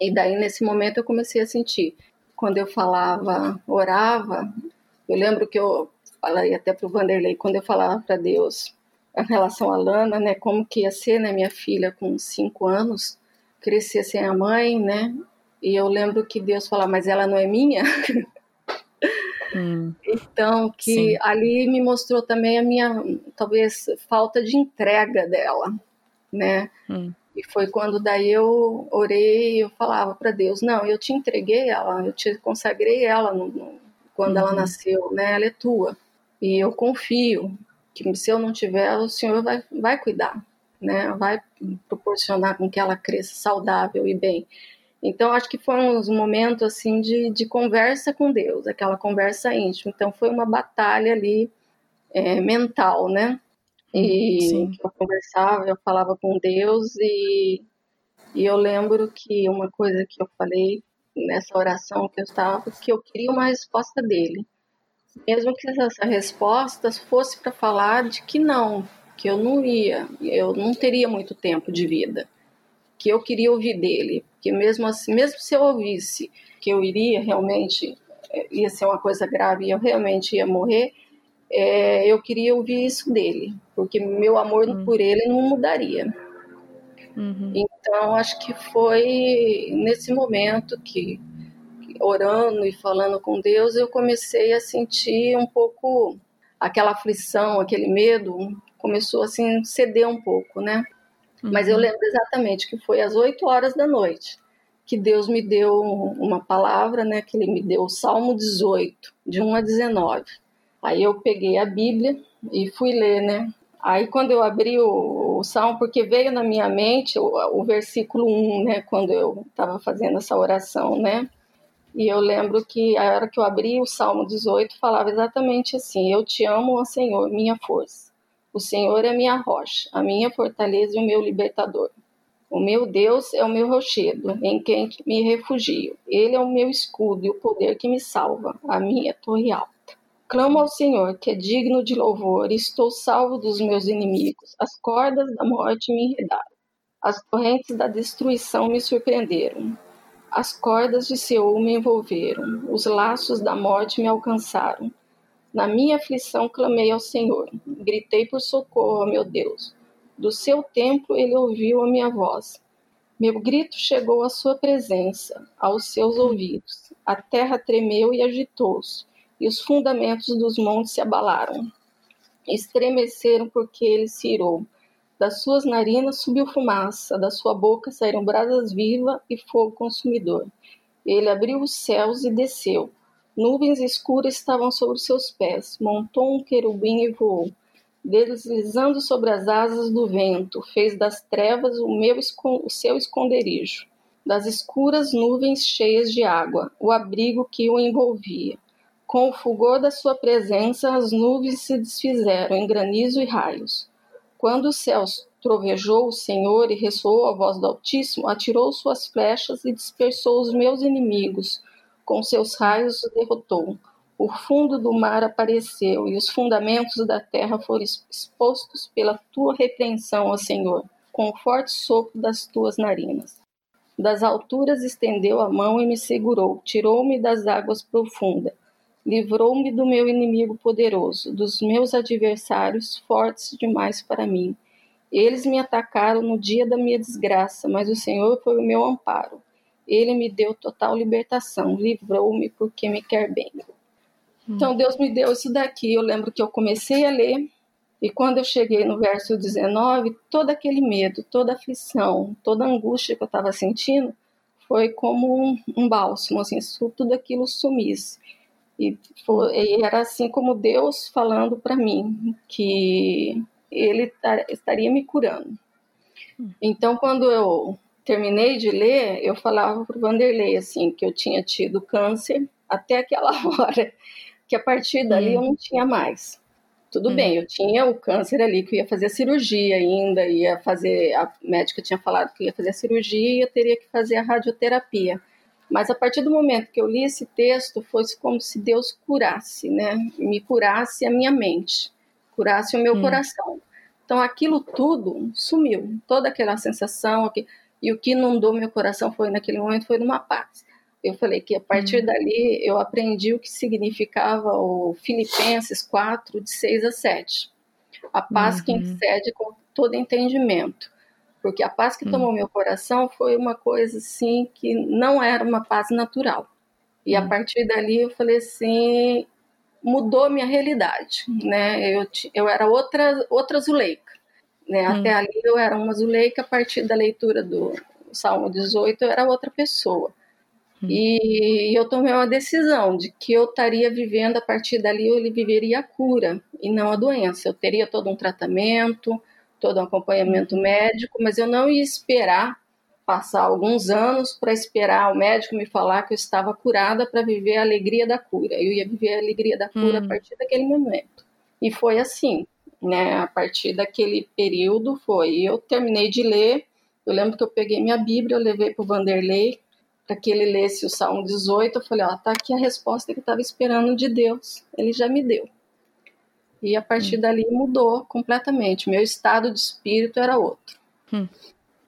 E daí, nesse momento, eu comecei a sentir. Quando eu falava, orava, eu lembro que eu falei até para o Vanderlei, quando eu falava para Deus em relação a Lana, né, como que ia ser, né, minha filha com cinco anos, crescer sem a mãe, né, e eu lembro que Deus falava, mas ela não é minha? Hum. Então, que Sim. ali me mostrou também a minha, talvez, falta de entrega dela, né? Hum. E foi quando daí eu orei, eu falava para Deus, não, eu te entreguei ela, eu te consagrei ela no, no, quando uhum. ela nasceu, né? Ela é tua. E eu confio que se eu não tiver, o Senhor vai, vai cuidar, né? Vai proporcionar com que ela cresça saudável e bem. Então, acho que foram uns momentos assim de, de conversa com Deus, aquela conversa íntima. Então, foi uma batalha ali é, mental, né? E Sim. eu conversava, eu falava com Deus e, e eu lembro que uma coisa que eu falei nessa oração que eu estava, que eu queria uma resposta dele. Mesmo que essa resposta fosse para falar de que não, que eu não ia, eu não teria muito tempo de vida, que eu queria ouvir dele, que mesmo assim, mesmo se eu ouvisse que eu iria realmente é, ia ser uma coisa grave e eu realmente ia morrer, é, eu queria ouvir isso dele, porque meu amor uhum. por ele não mudaria. Uhum. Então, acho que foi nesse momento que, orando e falando com Deus, eu comecei a sentir um pouco aquela aflição, aquele medo, começou assim ceder um pouco, né? Uhum. Mas eu uhum. lembro exatamente que foi às 8 horas da noite que Deus me deu uma palavra, né? Que Ele me deu o Salmo 18, de 1 a 19. Aí eu peguei a Bíblia e fui ler, né? Aí quando eu abri o, o Salmo, porque veio na minha mente o, o versículo 1, né? Quando eu estava fazendo essa oração, né? E eu lembro que a hora que eu abri o Salmo 18 falava exatamente assim: Eu te amo, ó Senhor, minha força. O Senhor é minha rocha, a minha fortaleza e o meu libertador. O meu Deus é o meu rochedo, em quem me refugio. Ele é o meu escudo e o poder que me salva, a minha torre alta. Clamo ao Senhor, que é digno de louvor, e estou salvo dos meus inimigos. As cordas da morte me enredaram, as correntes da destruição me surpreenderam. As cordas de Seul me envolveram, os laços da morte me alcançaram. Na minha aflição clamei ao Senhor, gritei por socorro, meu Deus. Do seu templo ele ouviu a minha voz. Meu grito chegou à sua presença, aos seus ouvidos. A terra tremeu e agitou-se, e os fundamentos dos montes se abalaram. Estremeceram porque ele se irou. Das suas narinas subiu fumaça, da sua boca saíram brasas vivas e fogo consumidor. Ele abriu os céus e desceu. Nuvens escuras estavam sobre seus pés. Montou um querubim e voou deslizando sobre as asas do vento, fez das trevas o, meu, o seu esconderijo, das escuras nuvens cheias de água, o abrigo que o envolvia. Com o fulgor da sua presença, as nuvens se desfizeram em granizo e raios. Quando os céus trovejou o Senhor e ressoou a voz do Altíssimo, atirou suas flechas e dispersou os meus inimigos, com seus raios os derrotou. O fundo do mar apareceu e os fundamentos da terra foram expostos pela tua repreensão, ó Senhor, com o forte sopro das tuas narinas. Das alturas estendeu a mão e me segurou, tirou-me das águas profundas, livrou-me do meu inimigo poderoso, dos meus adversários fortes demais para mim. Eles me atacaram no dia da minha desgraça, mas o Senhor foi o meu amparo. Ele me deu total libertação, livrou-me porque me quer bem. Então Deus me deu isso daqui. Eu lembro que eu comecei a ler e quando eu cheguei no verso 19, todo aquele medo, toda aflição, toda angústia que eu estava sentindo foi como um, um bálsamo, assim, tudo aquilo sumisse. E, foi, e era assim como Deus falando para mim que Ele estaria me curando. Então, quando eu terminei de ler, eu falava para o Vanderlei assim que eu tinha tido câncer até aquela hora que a partir dali hum. eu não tinha mais. Tudo hum. bem, eu tinha o câncer ali, que eu ia fazer a cirurgia ainda, ia fazer, a médica tinha falado que ia fazer a cirurgia e eu teria que fazer a radioterapia. Mas a partir do momento que eu li esse texto, foi como se Deus curasse, né? Me curasse a minha mente, curasse o meu hum. coração. Então aquilo tudo sumiu, toda aquela sensação, e o que inundou meu coração foi naquele momento foi numa paz eu falei que a partir uhum. dali eu aprendi o que significava o Filipenses 4, de 6 a 7. A paz uhum. que excede com todo entendimento. Porque a paz que tomou meu coração foi uma coisa assim que não era uma paz natural. E a uhum. partir dali eu falei assim, mudou minha realidade, né? Eu, eu era outra outra Zuleika, né? Até uhum. ali eu era uma Zuleika, a partir da leitura do Salmo 18 eu era outra pessoa. Hum. E eu tomei uma decisão de que eu estaria vivendo a partir dali, ele viveria a cura e não a doença. Eu teria todo um tratamento, todo um acompanhamento médico, mas eu não ia esperar passar alguns anos para esperar o médico me falar que eu estava curada para viver a alegria da cura. Eu ia viver a alegria da cura hum. a partir daquele momento. E foi assim, né? A partir daquele período foi. Eu terminei de ler. Eu lembro que eu peguei minha Bíblia, eu levei para o Vanderlei, para que ele lesse o Salmo 18, eu falei, ó, tá aqui a resposta que eu estava esperando de Deus, ele já me deu. E a partir hum. dali mudou completamente. Meu estado de espírito era outro. Hum.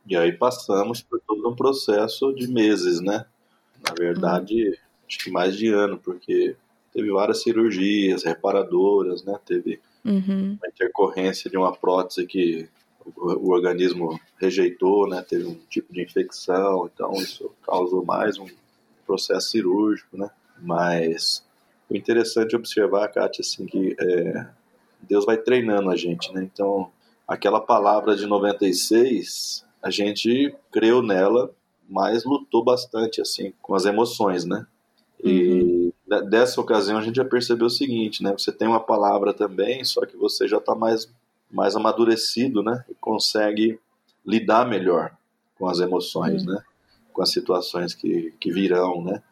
E aí passamos por todo um processo de meses, né? Na verdade, hum. acho que mais de ano, porque teve várias cirurgias reparadoras, né? Teve uhum. uma intercorrência de uma prótese que o, o, organismo rejeitou, né? Teve um tipo de infecção, então isso causou mais um processo cirúrgico, né? Mas o interessante é observar, Kátia, assim, que é, Deus vai treinando a gente, né? Então, aquela palavra de 96, a gente creu nela, mas lutou bastante, assim, com as emoções, né? E uhum. dessa ocasião a gente já percebeu o seguinte, né? Você tem uma palavra também, só que você já está mais, mais amadurecido, né? E consegue lidar melhor com as emoções, uhum. né? Com as situações que, que virão, né?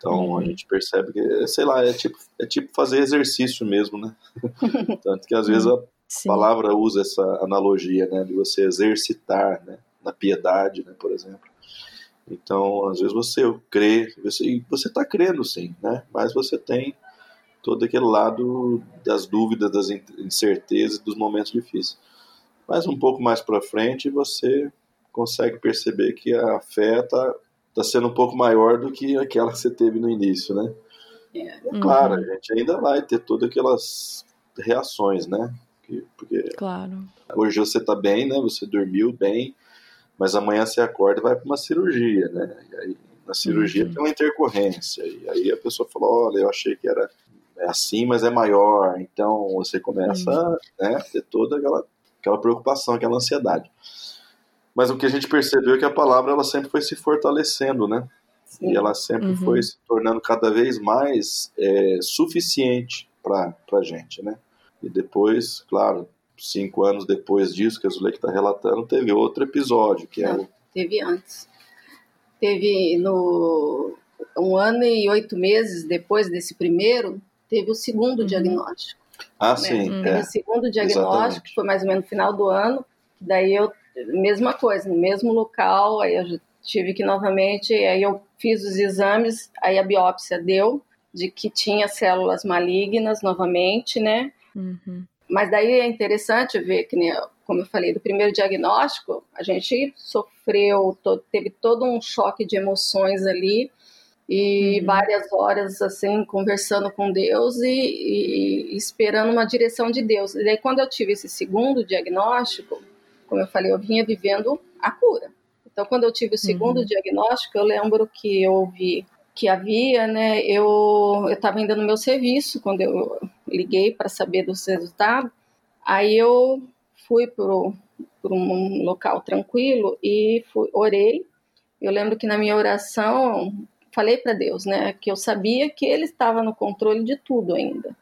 Então uhum. a gente percebe que, sei lá, é tipo, é tipo fazer exercício mesmo, né? Tanto que às vezes a Sim. palavra usa essa analogia, né? De você exercitar, né? Na piedade, né? Por exemplo. Então, às vezes você crê, você, você está crendo sim, né? Mas você tem todo aquele lado das dúvidas, das incertezas, dos momentos difíceis. Mas um pouco mais para frente você consegue perceber que a fé está tá sendo um pouco maior do que aquela que você teve no início, né? É. é claro, uhum. a gente ainda vai ter todas aquelas reações, né? Porque claro. hoje você está bem, né? Você dormiu bem, mas amanhã você acorda e vai para uma cirurgia, né? E aí na cirurgia uhum. tem uma intercorrência. E aí a pessoa falou, olha, eu achei que era é assim, mas é maior. Então você começa uhum. né, a ter toda aquela, aquela preocupação, aquela ansiedade. Mas o que a gente percebeu é que a palavra ela sempre foi se fortalecendo, né? Sim. E ela sempre uhum. foi se tornando cada vez mais é, suficiente para a gente, né? E depois, claro, cinco anos depois disso que a Zuleika está relatando, teve outro episódio, que é Teve antes. Teve no um ano e oito meses depois desse primeiro, teve o segundo uhum. diagnóstico. Ah, né? sim. Teve é. o segundo diagnóstico, Exatamente. que foi mais ou menos no final do ano. Daí eu, mesma coisa, no mesmo local, aí eu tive que novamente, aí eu fiz os exames, aí a biópsia deu de que tinha células malignas novamente, né? Uhum. Mas daí é interessante ver que, né, como eu falei, do primeiro diagnóstico, a gente sofreu, teve todo um choque de emoções ali e uhum. várias horas assim conversando com Deus e, e, esperando uma direção de Deus. E daí quando eu tive esse segundo diagnóstico, como eu falei, eu vinha vivendo a cura. Então quando eu tive o segundo uhum. diagnóstico, eu lembro que eu ouvi que havia, né? Eu estava ainda no meu serviço quando eu liguei para saber dos resultados. Aí eu fui para um local tranquilo e fui, orei. Eu lembro que na minha oração falei para Deus, né, que eu sabia que Ele estava no controle de tudo ainda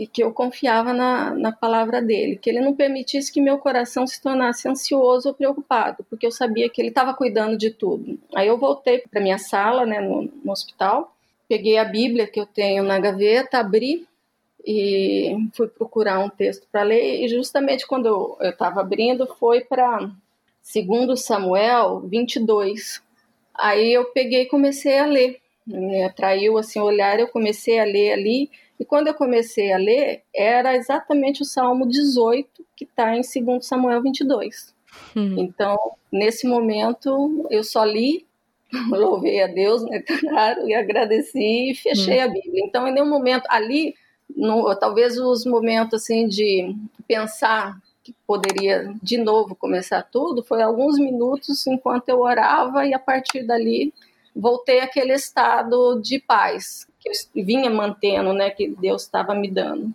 e que eu confiava na, na palavra dele, que ele não permitisse que meu coração se tornasse ansioso ou preocupado, porque eu sabia que ele estava cuidando de tudo. Aí eu voltei para minha sala, né, no, no hospital, peguei a Bíblia que eu tenho na gaveta, abri e fui procurar um texto para ler, e justamente quando eu estava abrindo foi para segundo Samuel 22. Aí eu peguei e comecei a ler. Me atraiu assim o olhar, eu comecei a ler ali e quando eu comecei a ler, era exatamente o Salmo 18, que está em 2 Samuel 22. Uhum. Então, nesse momento, eu só li, louvei a Deus, né, claro, e agradeci e fechei uhum. a Bíblia. Então, em nenhum momento, ali, no, talvez os momentos assim de pensar que poderia de novo começar tudo, foi alguns minutos enquanto eu orava e a partir dali voltei àquele estado de paz que eu vinha mantendo, né, que Deus estava me dando.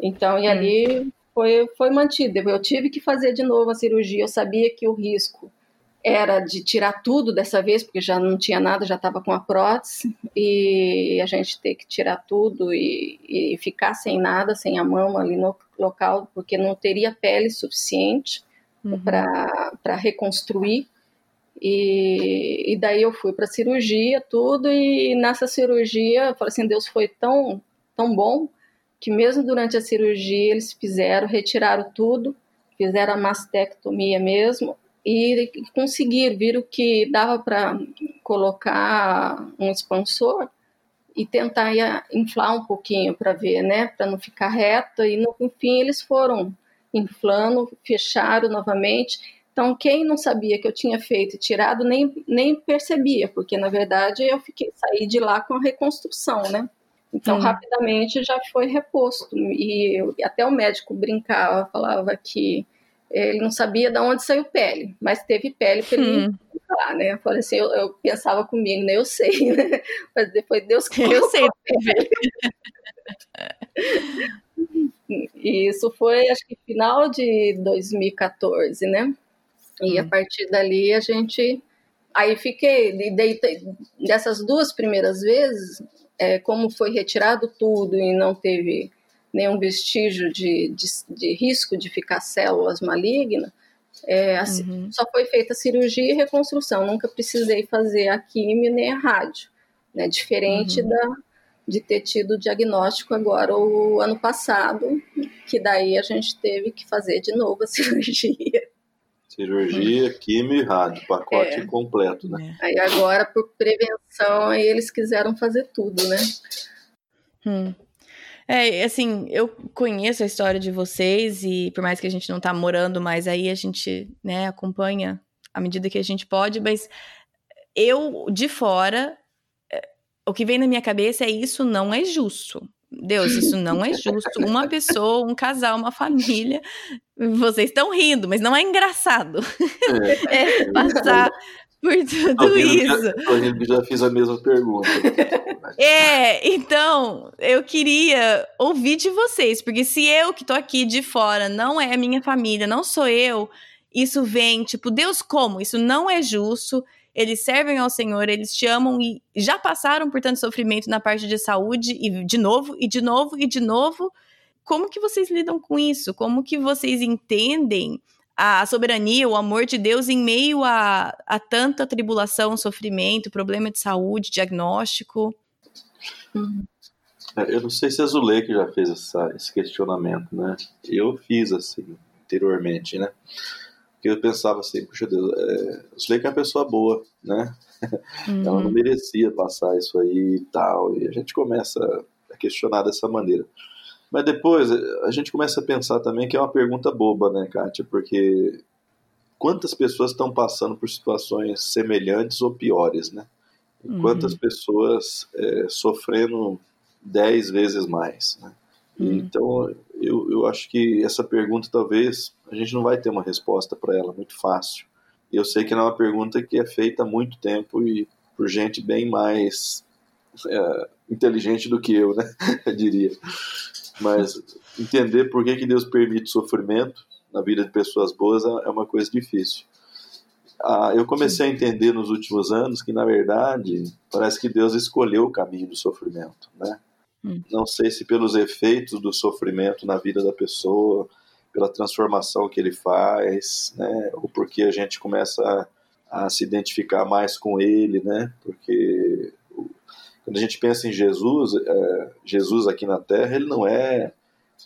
Então, e ali hum. foi, foi mantido. Eu tive que fazer de novo a cirurgia. Eu sabia que o risco era de tirar tudo dessa vez, porque já não tinha nada, já estava com a prótese, e a gente ter que tirar tudo e, e ficar sem nada, sem a mama ali no local, porque não teria pele suficiente uhum. para reconstruir. E, e daí eu fui para cirurgia, tudo, e nessa cirurgia, eu falei assim, Deus foi tão, tão bom que mesmo durante a cirurgia eles fizeram, retiraram tudo, fizeram a mastectomia mesmo e conseguiram, viram que dava para colocar um expansor e tentar inflar um pouquinho para ver, né, para não ficar reta. E no fim eles foram inflando, fecharam novamente. Então, quem não sabia que eu tinha feito e tirado nem, nem percebia, porque na verdade eu fiquei saí de lá com a reconstrução, né? Então, hum. rapidamente já foi reposto. E eu, até o médico brincava, falava que ele não sabia de onde saiu pele, mas teve pele para ele hum. né? Eu falei assim, eu, eu, pensava comigo, né? Eu sei, né? Mas depois Deus que eu sei. e isso foi, acho que final de 2014, né? E a uhum. partir dali a gente. Aí fiquei, dessas duas primeiras vezes, é, como foi retirado tudo e não teve nenhum vestígio de, de, de risco de ficar células malignas, é, assim, uhum. só foi feita a cirurgia e reconstrução. Nunca precisei fazer a químio nem a rádio, né? Diferente uhum. da, de ter tido o diagnóstico agora o ano passado, que daí a gente teve que fazer de novo a cirurgia. Cirurgia, químio e rádio, pacote é. completo, né? É. Aí agora, por prevenção, aí eles quiseram fazer tudo, né? Hum. É, assim, eu conheço a história de vocês e por mais que a gente não tá morando mais aí, a gente, né, acompanha à medida que a gente pode, mas eu, de fora, é, o que vem na minha cabeça é isso não é justo. Deus, isso não é justo. Uma pessoa, um casal, uma família. Vocês estão rindo, mas não é engraçado. É, é passar por tudo isso. Já, já fiz a mesma pergunta. É, então, eu queria ouvir de vocês, porque se eu que tô aqui de fora não é a minha família, não sou eu, isso vem, tipo, Deus, como? Isso não é justo eles servem ao Senhor, eles te amam e já passaram por tanto sofrimento na parte de saúde e de novo e de novo e de novo. Como que vocês lidam com isso? Como que vocês entendem a soberania, o amor de Deus em meio a, a tanta tribulação, sofrimento, problema de saúde, diagnóstico? É, eu não sei se a Zuleika já fez essa, esse questionamento, né? Eu fiz assim, anteriormente, né? Porque eu pensava assim, puxa Deus, é, Zuleika é uma pessoa boa, né? Uhum. Ela não merecia passar isso aí e tal. E a gente começa a questionar dessa maneira. Mas depois a gente começa a pensar também que é uma pergunta boba, né, Kátia? Porque quantas pessoas estão passando por situações semelhantes ou piores, né? E uhum. quantas pessoas é, sofrendo dez vezes mais, né? Uhum. Então, eu, eu acho que essa pergunta talvez a gente não vai ter uma resposta para ela muito fácil. Eu sei que não é uma pergunta que é feita há muito tempo e por gente bem mais é, inteligente do que eu, né? eu diria. Mas entender por que, que Deus permite sofrimento na vida de pessoas boas é, é uma coisa difícil. Ah, eu comecei a entender nos últimos anos que, na verdade, parece que Deus escolheu o caminho do sofrimento, né? Hum. Não sei se pelos efeitos do sofrimento na vida da pessoa, pela transformação que ele faz, né? Ou porque a gente começa a, a se identificar mais com ele, né? Porque quando a gente pensa em Jesus, é, Jesus aqui na Terra, ele não é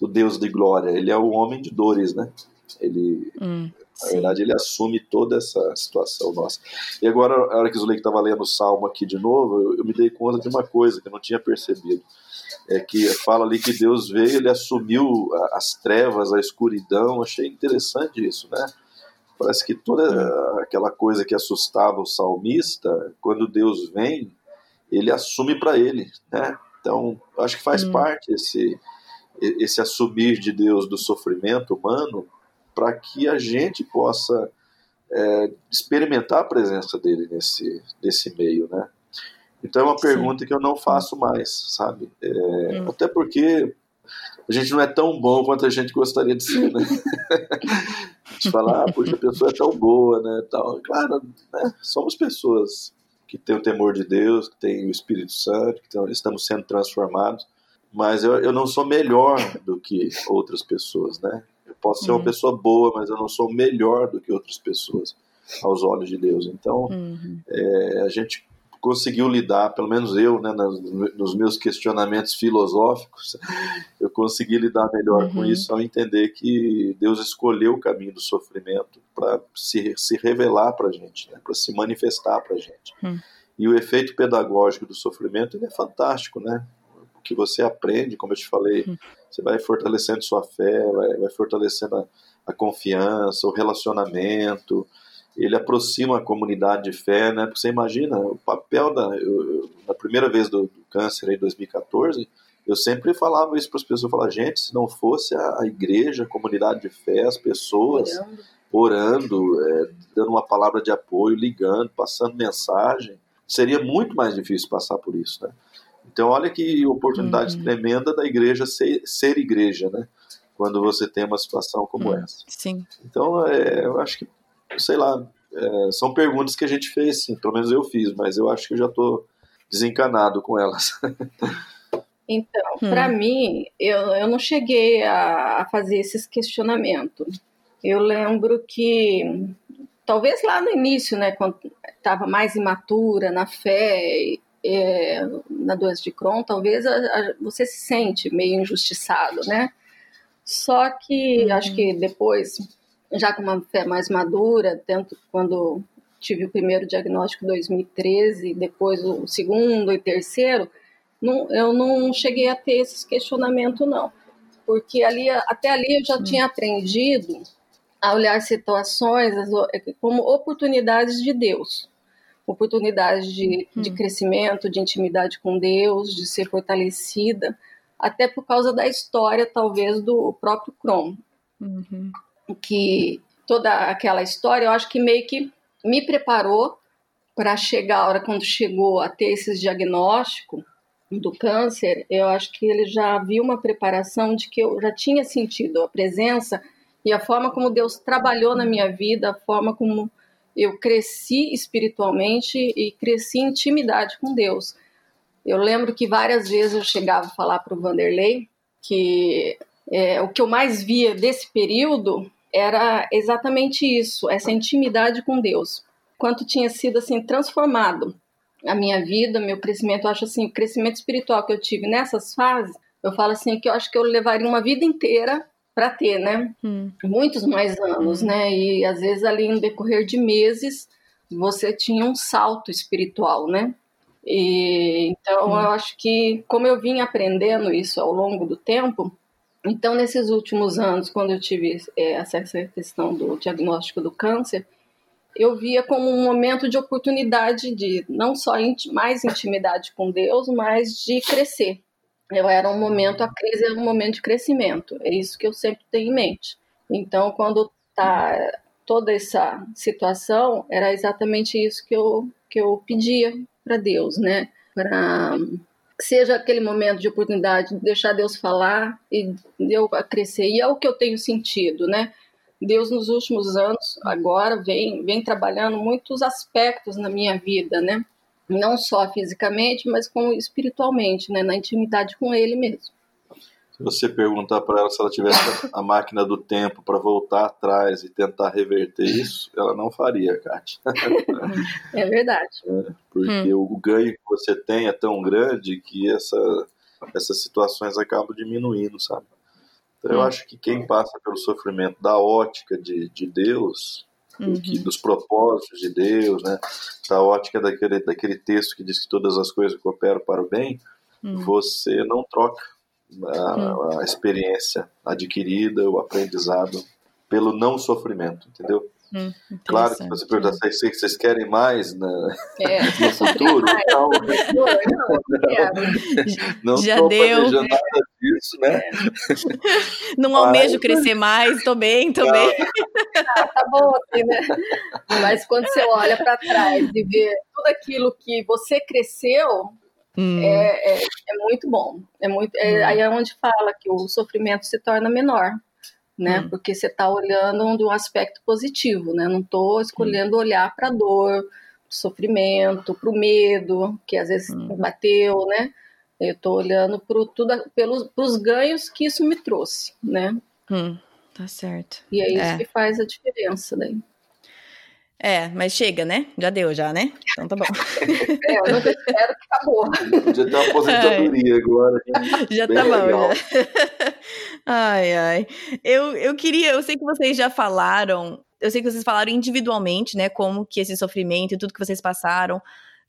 o Deus de glória, ele é o homem de dores, né? Ele, hum, na verdade, ele assume toda essa situação nossa. E agora, a hora que o Zuleika estava lendo o Salmo aqui de novo, eu, eu, me dei conta de uma coisa que eu não tinha percebido. É que fala ali que Deus veio, ele assumiu as trevas, a escuridão. Achei interessante isso, né? Parece que toda aquela coisa que assustava o salmista, quando Deus vem, ele assume para ele, né? Então, acho que faz hum. parte esse esse assumir de Deus do sofrimento humano para que a gente possa é, experimentar a presença dele nesse nesse meio, né? Então é uma pergunta Sim. que eu não faço mais, sabe? É, hum. Até porque a gente não é tão bom quanto a gente gostaria de ser, né? a gente fala, ah, puxa, a pessoa é tão boa, né? Tal. Claro, né? somos pessoas que tem o temor de Deus, que tem o Espírito Santo, que estamos sendo transformados. Mas eu, eu não sou melhor do que outras pessoas, né? Eu posso ser uhum. uma pessoa boa, mas eu não sou melhor do que outras pessoas aos olhos de Deus. Então, uhum. é, a gente conseguiu lidar, pelo menos eu, né, nos meus questionamentos filosóficos, eu consegui lidar melhor uhum. com isso ao entender que Deus escolheu o caminho do sofrimento para se, se revelar para a gente, né, para se manifestar para a gente. Uhum. E o efeito pedagógico do sofrimento ele é fantástico, né? O que você aprende, como eu te falei, uhum. você vai fortalecendo sua fé, vai, vai fortalecendo a, a confiança, o relacionamento, ele aproxima a comunidade de fé, né? Porque você imagina o papel da eu, na primeira vez do, do câncer em 2014, eu sempre falava isso para as pessoas, falava, gente, se não fosse a, a, igreja, a comunidade de fé, as pessoas orando, orando é, dando uma palavra de apoio, ligando, passando mensagem, seria muito mais difícil passar por isso, né? Então olha que oportunidade uhum. tremenda da igreja ser, ser igreja, né? Quando você tem uma situação como uhum. essa. Sim. Então é, eu acho que sei lá, é, são perguntas que a gente fez, sim, pelo menos eu fiz, mas eu acho que eu já estou desencanado com elas. Então, hum. para mim, eu, eu não cheguei a, a fazer esses questionamentos. Eu lembro que, talvez lá no início, né, quando estava mais imatura na fé, é, na doença de Crohn, talvez a, a, você se sente meio injustiçado, né? Só que hum. acho que depois já com uma fé mais madura, tanto quando tive o primeiro diagnóstico em 2013, depois o segundo e terceiro, não, eu não cheguei a ter esses questionamentos, não. Porque ali, até ali eu já hum. tinha aprendido a olhar situações como oportunidades de Deus. Oportunidades de, hum. de crescimento, de intimidade com Deus, de ser fortalecida, até por causa da história, talvez, do próprio Crom. Uhum que toda aquela história, eu acho que meio que me preparou para chegar a hora quando chegou a ter esses diagnóstico do câncer, eu acho que ele já viu uma preparação de que eu já tinha sentido a presença e a forma como Deus trabalhou na minha vida, a forma como eu cresci espiritualmente e cresci em intimidade com Deus. Eu lembro que várias vezes eu chegava a falar para o Vanderlei que é, o que eu mais via desse período era exatamente isso, essa intimidade com Deus. Quanto tinha sido assim transformado a minha vida, meu crescimento, eu acho assim, o crescimento espiritual que eu tive nessas fases, eu falo assim que eu acho que eu levaria uma vida inteira para ter, né? Hum. Muitos mais anos, né? E às vezes ali no decorrer de meses você tinha um salto espiritual, né? E, então hum. eu acho que como eu vim aprendendo isso ao longo do tempo, então, nesses últimos anos, quando eu tive é, acesso à questão do diagnóstico do câncer, eu via como um momento de oportunidade de não só mais intimidade com Deus, mas de crescer. Eu era um momento, a crise era um momento de crescimento. É isso que eu sempre tenho em mente. Então, quando tá toda essa situação, era exatamente isso que eu que eu pedia para Deus, né? Para seja aquele momento de oportunidade, de deixar Deus falar e eu crescer. E é o que eu tenho sentido, né? Deus nos últimos anos, agora, vem, vem trabalhando muitos aspectos na minha vida, né? Não só fisicamente, mas como espiritualmente, né? Na intimidade com Ele mesmo. Você perguntar para ela se ela tivesse a máquina do tempo para voltar atrás e tentar reverter isso, ela não faria, Kátia. É verdade. É, porque hum. o ganho que você tem é tão grande que essa, essas situações acabam diminuindo, sabe? Então, eu hum. acho que quem passa pelo sofrimento da ótica de, de Deus, uhum. que, dos propósitos de Deus, né, da ótica daquele, daquele texto que diz que todas as coisas cooperam para o bem, hum. você não troca a, hum. a, experiência adquirida, o aprendizado pelo não sofrimento, entendeu? Hum, claro que você pergunta se vocês, vocês querem mais né, é, no futuro, não, não, não já deu. nada disso, né? É. Não almejo Mas... crescer mais, tô bem, tô não. bem. Ah, tá bom assim, né? Mas quando você olha para trás e vê tudo aquilo que você cresceu, Hum. É, é, é, muito bom. É muito, é, hum. Aí é onde fala que o sofrimento se torna menor, né? Hum. Porque você está olhando de um aspecto positivo, né? Não estou escolhendo hum. olhar para a dor, para o sofrimento, para o medo, que às vezes hum. bateu, né? Eu estou olhando pro, tudo, pelos, pelos ganhos que isso me trouxe, né? Hum, tá certo. E é isso é. que faz a diferença daí. É, mas chega, né? Já deu, já, né? Então tá bom. É, eu não espero que acabou. Podia ter uma aposentadoria ai. agora. Já Bem tá bom, já. Ai, ai. Eu, eu queria, eu sei que vocês já falaram, eu sei que vocês falaram individualmente, né? Como que esse sofrimento e tudo que vocês passaram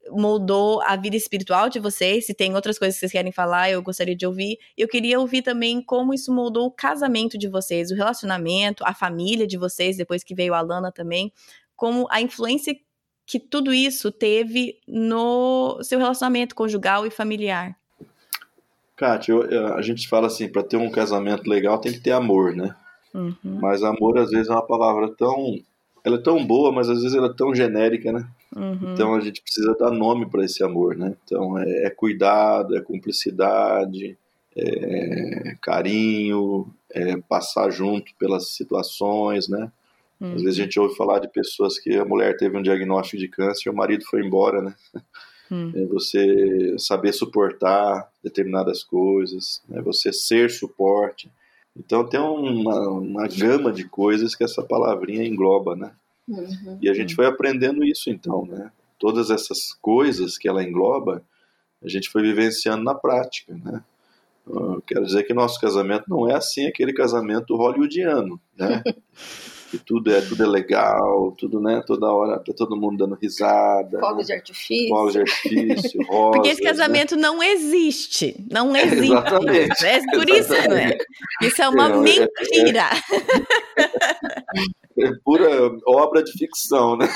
moldou a vida espiritual de vocês. Se tem outras coisas que vocês querem falar, eu gostaria de ouvir. Eu queria ouvir também como isso moldou o casamento de vocês, o relacionamento, a família de vocês, depois que veio a Lana também, como a influência que tudo isso teve no seu relacionamento conjugal e familiar. Kátia, a gente fala assim, para ter um casamento legal tem que ter amor, né? Uhum. Mas amor às vezes é uma palavra tão, ela é tão boa, mas às vezes ela é tão genérica, né? Uhum. Então a gente precisa dar nome para esse amor, né? Então é, é cuidado, é cumplicidade, é carinho, é passar junto pelas situações, né? Uhum. Às vezes a gente ouve falar de pessoas que a mulher teve um diagnóstico de câncer e o marido foi embora, né? Uhum. É você saber suportar determinadas coisas, né? você ser suporte. Então tem uma, uma gama de coisas que essa palavrinha engloba, né? Uhum. E a gente foi aprendendo isso então, né? Todas essas coisas que ela engloba, a gente foi vivenciando na prática, né? Eu quero dizer que nosso casamento não é assim aquele casamento hollywoodiano, né? que tudo é tudo é legal, tudo, né? Toda hora tá todo mundo dando risada. Fogos né? de artifício. Fogos de artifício, rosas, Porque esse casamento né? não existe. Não existe. Exatamente. É por isso, né? Isso é uma é, mentira. É, é, é, pura obra de ficção, né?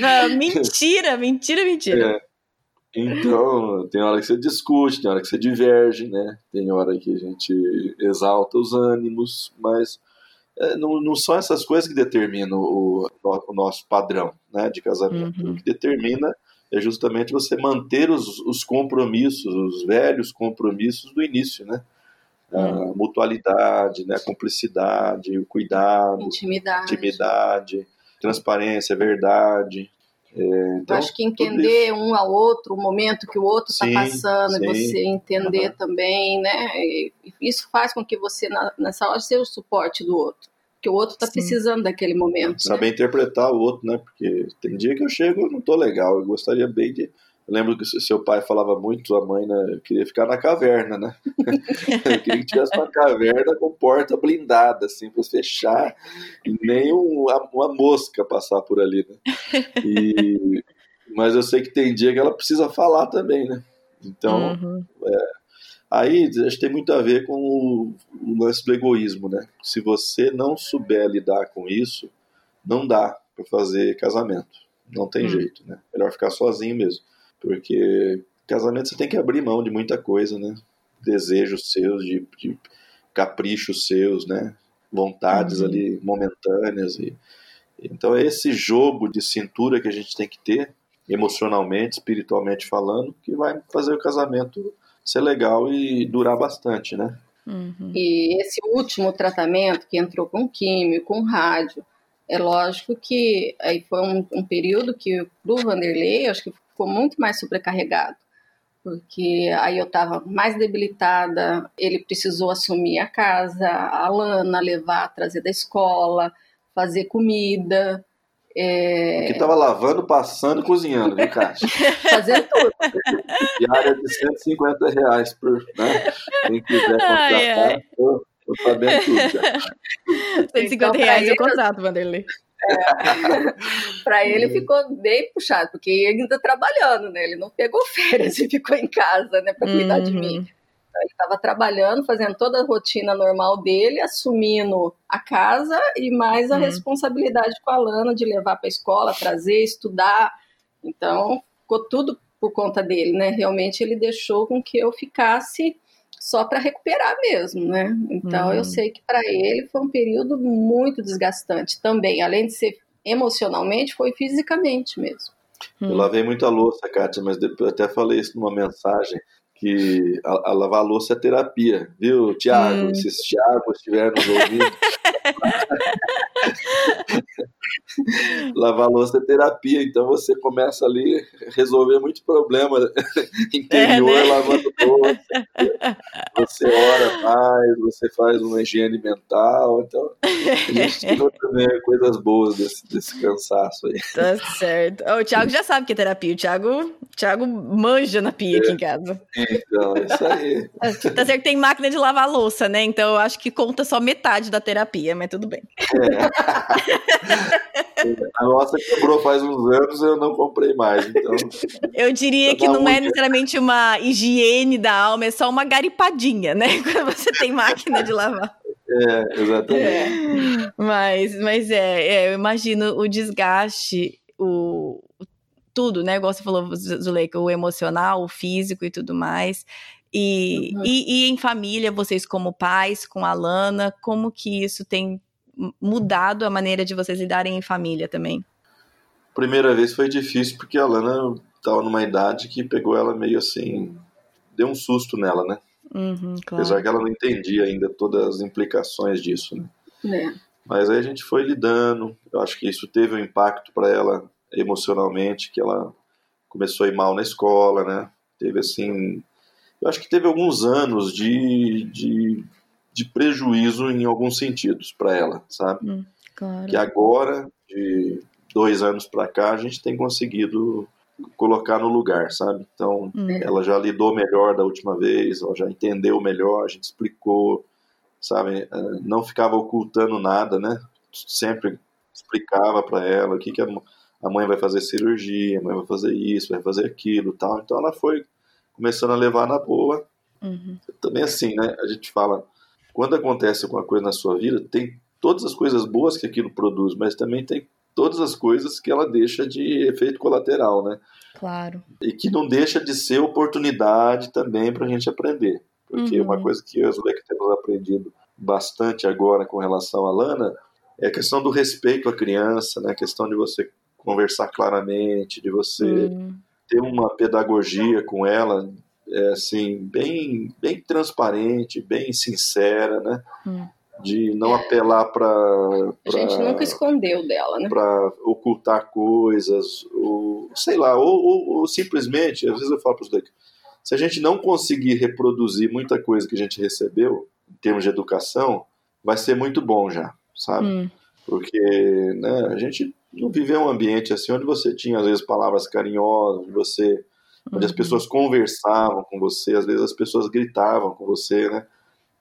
Não, mentira, mentira, mentira. É. Então, tem hora que você discute, tem hora que você diverge, né? Tem hora que a gente exalta os ânimos, mas é, não, não são essas coisas que determinam o, o nosso padrão né, de casamento. Uhum. O que determina é justamente você manter os, os compromissos, os velhos compromissos do início, né? A uhum. mutualidade, né, a cumplicidade, o cuidado, intimidade, intimidade transparência, verdade. É, então, acho que entender um ao outro, o momento que o outro está passando, sim. e você entender uhum. também, né? Isso faz com que você, nessa hora, seja o suporte do outro. Porque o outro está precisando daquele momento. Saber né? interpretar o outro, né? Porque tem dia que eu chego e não tô legal. Eu gostaria bem de eu lembro que seu pai falava muito, sua mãe, né? Queria ficar na caverna, né? eu queria que tivesse uma caverna com porta blindada, assim, para fechar e nem uma, uma, mosca passar por ali, né? E, mas eu sei que tem dia que ela precisa falar também, né? Então, uhum. é, aí acho que tem muito a ver com o, o lance do egoísmo, né? Se você não souber lidar com isso, não dá para fazer casamento. Não tem uhum. jeito, né? Melhor ficar sozinho mesmo. Porque casamento você tem que abrir mão de muita coisa, né? Desejos seus, de, de caprichos seus, né? Vontades uhum. ali momentâneas. E, então é esse jogo de cintura que a gente tem que ter, emocionalmente, espiritualmente falando, que vai fazer o casamento ser legal e durar bastante, né? Uhum. E esse último tratamento que entrou com químico, com rádio, é lógico que aí foi um, um período que pro Vanderlei, acho que ficou muito mais sobrecarregado, porque aí eu estava mais debilitada, ele precisou assumir a casa, a Lana, levar, trazer da escola, fazer comida. É... Que estava lavando, passando e cozinhando, viu, Caixa? Fazendo tudo. Diária de 150 reais por, né? Quem quiser contratar, ai, ai. Tô, tô sabendo tudo já. 150 então, reais eu contrato, Vanderlei. É, para ele ficou bem puxado, porque ele ainda trabalhando, né? Ele não pegou férias e ficou em casa, né, para cuidar uhum. de mim. Então, ele estava trabalhando, fazendo toda a rotina normal dele, assumindo a casa e mais a uhum. responsabilidade com a Lana de levar para a escola, trazer, estudar. Então, ficou tudo por conta dele, né? Realmente ele deixou com que eu ficasse só para recuperar mesmo, né? Então uhum. eu sei que para ele foi um período muito desgastante também, além de ser emocionalmente, foi fisicamente mesmo. Eu lavei muita louça, Kátia, mas depois até falei isso numa mensagem que a, a lavar a louça é terapia, viu, Tiago? Hum. Se Tiago estiver nos ouvindo. Lavar louça é terapia, então você começa ali a resolver muitos problemas interior é, né? lavando louça. Você ora mais, você faz uma higiene mental, então a gente tirou também coisas boas desse, desse cansaço aí. Tá certo. O Thiago já sabe que é terapia. O Thiago Thiago manja na pia é. aqui em casa. Então, isso aí. tá certo que tem máquina de lavar louça, né? Então eu acho que conta só metade da terapia, mas tudo bem. É. A nossa quebrou faz uns anos eu não comprei mais, então. Eu diria que não é necessariamente uma higiene da alma, é só uma garipadinha, né? Quando você tem máquina de lavar. É, exatamente. É. Mas, mas é, é, eu imagino o desgaste, o, tudo, né? Igual você falou, Zuleika, o emocional, o físico e tudo mais. E, uhum. e, e, em família, vocês como pais, com a Lana, como que isso tem mudado a maneira de vocês lidarem em família também? Primeira vez foi difícil porque a Lana estava numa idade que pegou ela meio assim, deu um susto nela, né? Uhum, claro. Apesar que ela não entendia ainda todas as implicações disso, né? É. Mas aí a gente foi lidando. Eu acho que isso teve um impacto para ela emocionalmente, que ela começou a ir mal na escola, né? Teve assim, eu acho que teve alguns anos de, de, de prejuízo em alguns sentidos para ela, sabe? Hum, claro. Que agora, de dois anos para cá, a gente tem conseguido colocar no lugar, sabe? Então, hum. ela já lidou melhor da última vez, ela já entendeu melhor, a gente explicou, sabe? Eh, não ficava ocultando nada, né? Sempre explicava para ela o que, que a, a mãe vai fazer cirurgia, a mãe vai fazer isso, vai fazer aquilo, tal. Então, ela foi começando a levar na boa. Uhum. Também assim, né? A gente fala, quando acontece alguma coisa na sua vida, tem todas as coisas boas que aquilo produz, mas também tem todas as coisas que ela deixa de efeito colateral, né? Claro. E que não deixa de ser oportunidade também para a gente aprender. Porque uhum. uma coisa que eu e o temos aprendido bastante agora com relação à Lana é a questão do respeito à criança, né? A questão de você conversar claramente, de você uhum. ter uma pedagogia com ela, é, assim, bem, bem transparente, bem sincera, né? Uhum de não apelar para. A gente nunca escondeu dela, né? Para ocultar coisas, ou sei lá, ou, ou, ou, simplesmente, às vezes eu falo para os se a gente não conseguir reproduzir muita coisa que a gente recebeu, em termos de educação, vai ser muito bom já, sabe? Hum. Porque né, a gente não viveu um ambiente assim onde você tinha, às vezes, palavras carinhosas, onde você. Onde uhum. as pessoas conversavam com você, às vezes as pessoas gritavam com você, né?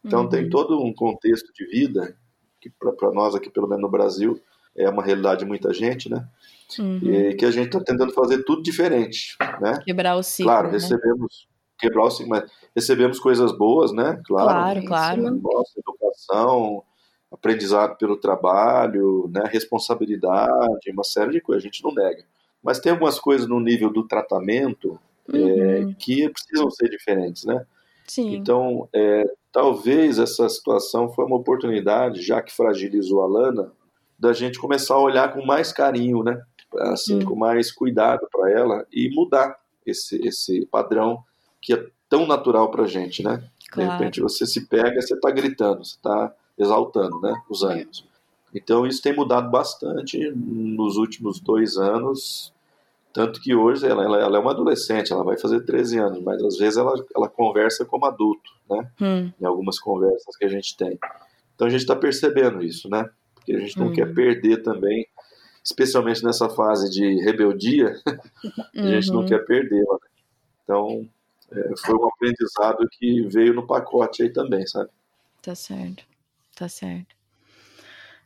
Então uhum. tem todo um contexto de vida que para nós aqui, pelo menos no Brasil, é uma realidade de muita gente, né? Uhum. E que a gente está tentando fazer tudo diferente, né? Quebrar o ciclo. Claro, né? recebemos quebrar o ciclo, mas recebemos coisas boas, né? Claro, claro, claro. Nossa educação, aprendizado pelo trabalho, né? Responsabilidade, uma série de coisas. A gente não nega. Mas tem algumas coisas no nível do tratamento uhum. é, que precisam ser diferentes, né? Sim. Então, é, talvez essa situação foi uma oportunidade, já que fragilizou a Lana, da gente começar a olhar com mais carinho, né? Assim, hum. com mais cuidado para ela e mudar esse, esse padrão que é tão natural para gente, né? Claro. De repente você se pega, você está gritando, você está exaltando, né? Os ânimos. Então isso tem mudado bastante nos últimos dois anos. Tanto que hoje ela, ela, ela, é uma adolescente, ela vai fazer 13 anos, mas às vezes ela, ela conversa como adulto, né? Hum. Em algumas conversas que a gente tem. Então a gente está percebendo isso, né? Porque a gente não hum. quer perder também, especialmente nessa fase de rebeldia, a gente não uhum. quer perdê-la. Né? Então é, foi um aprendizado que veio no pacote aí também, sabe? Tá certo, tá certo.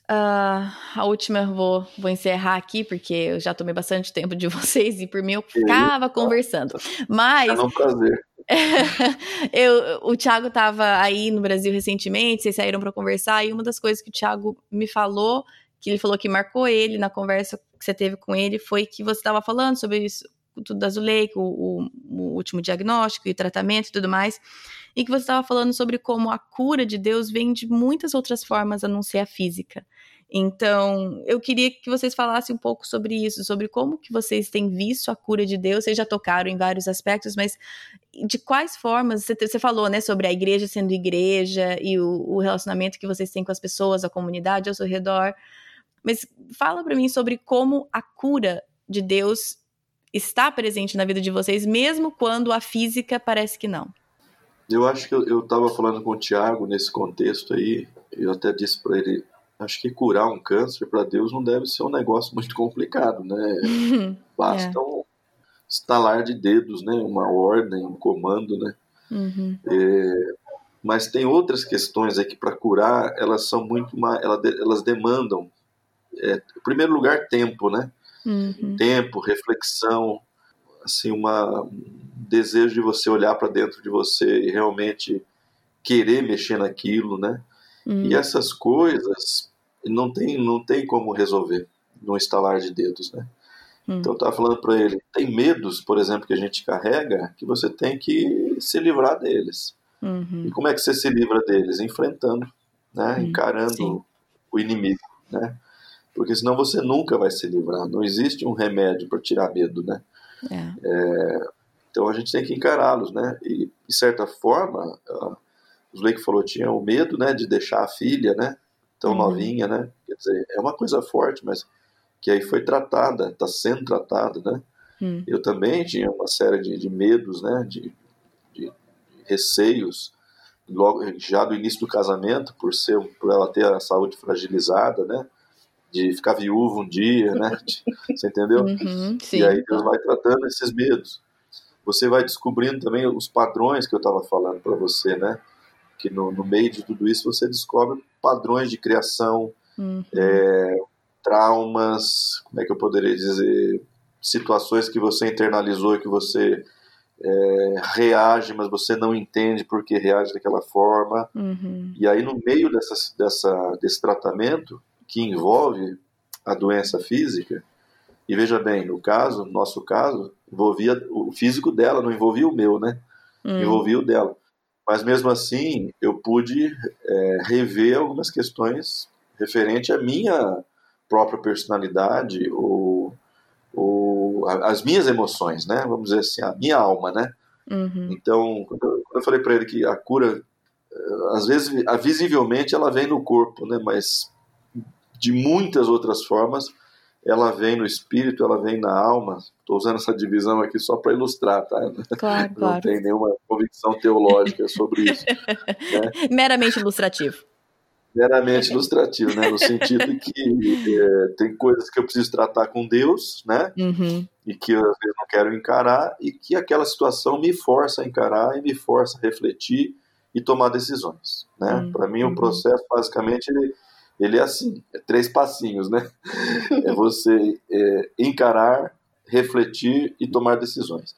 Uh, a última eu vou, vou encerrar aqui, porque eu já tomei bastante tempo de vocês e por mim eu ficava conversando. Mas. É um prazer. eu, o Thiago estava aí no Brasil recentemente, vocês saíram para conversar, e uma das coisas que o Thiago me falou, que ele falou que marcou ele na conversa que você teve com ele, foi que você estava falando sobre isso, tudo da Zuleika, o, o, o último diagnóstico e tratamento e tudo mais, e que você estava falando sobre como a cura de Deus vem de muitas outras formas a não ser a física. Então, eu queria que vocês falassem um pouco sobre isso, sobre como que vocês têm visto a cura de Deus. Vocês já tocaram em vários aspectos, mas de quais formas? Você, você falou, né, sobre a igreja sendo igreja e o, o, relacionamento que vocês têm com as pessoas, a comunidade ao seu redor. Mas fala para mim sobre como a cura de Deus está presente na vida de vocês, mesmo quando a física parece que não. Eu acho que eu estava falando com o Tiago nesse contexto aí. Eu até disse para ele acho que curar um câncer para Deus não deve ser um negócio muito complicado, né? Basta, é. um, estalar de dedos, né? Uma ordem, um comando, né? Uhum. É, mas tem outras questões aqui para curar, elas são muito mais, elas demandam, é, em primeiro lugar, tempo, né? Uhum. Tempo, reflexão, assim, uma, um desejo de você olhar para dentro de você e realmente querer mexer naquilo, né? Uhum. E essas coisas não tem, não tem como resolver no estalar de dedos, né? Uhum. Então eu estava falando para ele, tem medos, por exemplo, que a gente carrega, que você tem que se livrar deles. Uhum. E como é que você se livra deles? Enfrentando, né? Uhum. encarando Sim. o inimigo, né? Porque senão você nunca vai se livrar. Não existe um remédio para tirar medo, né? É. É, então a gente tem que encará-los, né? E de certa forma, uh, o Blake falou tinha o medo, né, de deixar a filha, né, tão uhum. novinha, né? Quer dizer, é uma coisa forte, mas que aí foi tratada, está sendo tratada, né? Uhum. Eu também tinha uma série de, de medos, né, de, receios logo já do início do casamento por ser por ela ter a saúde fragilizada, né? De ficar viúva um dia, né? Você entendeu? Uhum, e aí Deus vai tratando esses medos. Você vai descobrindo também os padrões que eu estava falando para você, né? Que no, no, meio de tudo isso você descobre padrões de criação, uhum. é, traumas, como é que eu poderia dizer, situações que você internalizou e que você é, reage, mas você não entende por que reage daquela forma. Uhum. E aí, no meio dessa, dessa, desse tratamento, que envolve a doença física, e veja bem, no caso, no nosso caso, envolvia o físico dela, não envolvia o meu, né? Uhum. Envolvia o dela. Mas mesmo assim, eu pude é, rever algumas questões referente à minha própria personalidade ou as minhas emoções, né? Vamos dizer assim, a minha alma, né? Uhum. Então, quando eu falei para ele que a cura, eh, às vezes, visivelmente, ela vem no corpo, né? Mas de muitas outras formas, ela vem no espírito, ela vem na alma. Estou usando essa divisão aqui só para ilustrar, tá? Claro, Não claro. tem nenhuma convicção teológica sobre isso. né? Meramente ilustrativo meramente ilustrativo, né? No sentido que é, tem coisas que eu preciso tratar com Deus, né? Uhum. E que eu às vezes não quero encarar e que aquela situação me força a encarar e me força a refletir e tomar decisões, né? Uhum. Para mim o processo basicamente ele, ele é assim, é três passinhos, né? é você é, encarar, refletir e tomar decisões.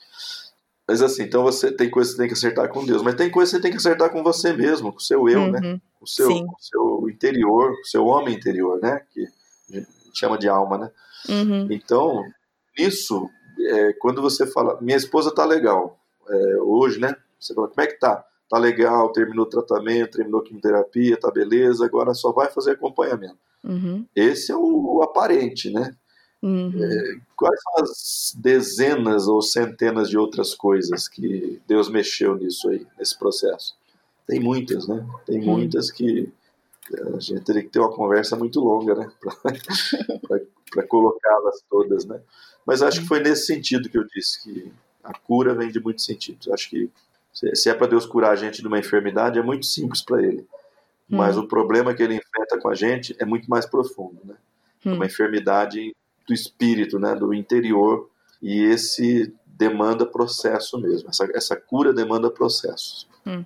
Mas assim, então você tem coisas que você tem que acertar com Deus, mas tem coisas que você tem que acertar com você mesmo, com o seu eu, né? uhum. né? O seu, o seu interior, o seu homem interior, né? Que a gente chama de alma, né? Uhum. Então, isso, é, quando você fala, minha esposa tá legal, é, hoje, né? Você fala, como é que tá? Tá legal, terminou o tratamento, terminou a quimioterapia, tá beleza, agora só vai fazer acompanhamento. Uhum. Esse é o, o aparente, né? Uhum. É, quais são as dezenas ou centenas de outras coisas que Deus mexeu nisso aí, nesse processo? Tem muitas, né? Tem uhum. muitas que a gente teria que ter uma conversa muito longa, né? Para colocá-las todas, né? Mas acho que foi nesse sentido que eu disse que a cura vem de muitos sentidos. Acho que se é para Deus curar a gente de uma enfermidade, é muito simples para Ele. Mas hum. o problema que Ele enfrenta com a gente é muito mais profundo, né? Hum. Uma enfermidade do espírito, né, do interior, e esse demanda processo mesmo. Essa, essa cura demanda processos. Hum.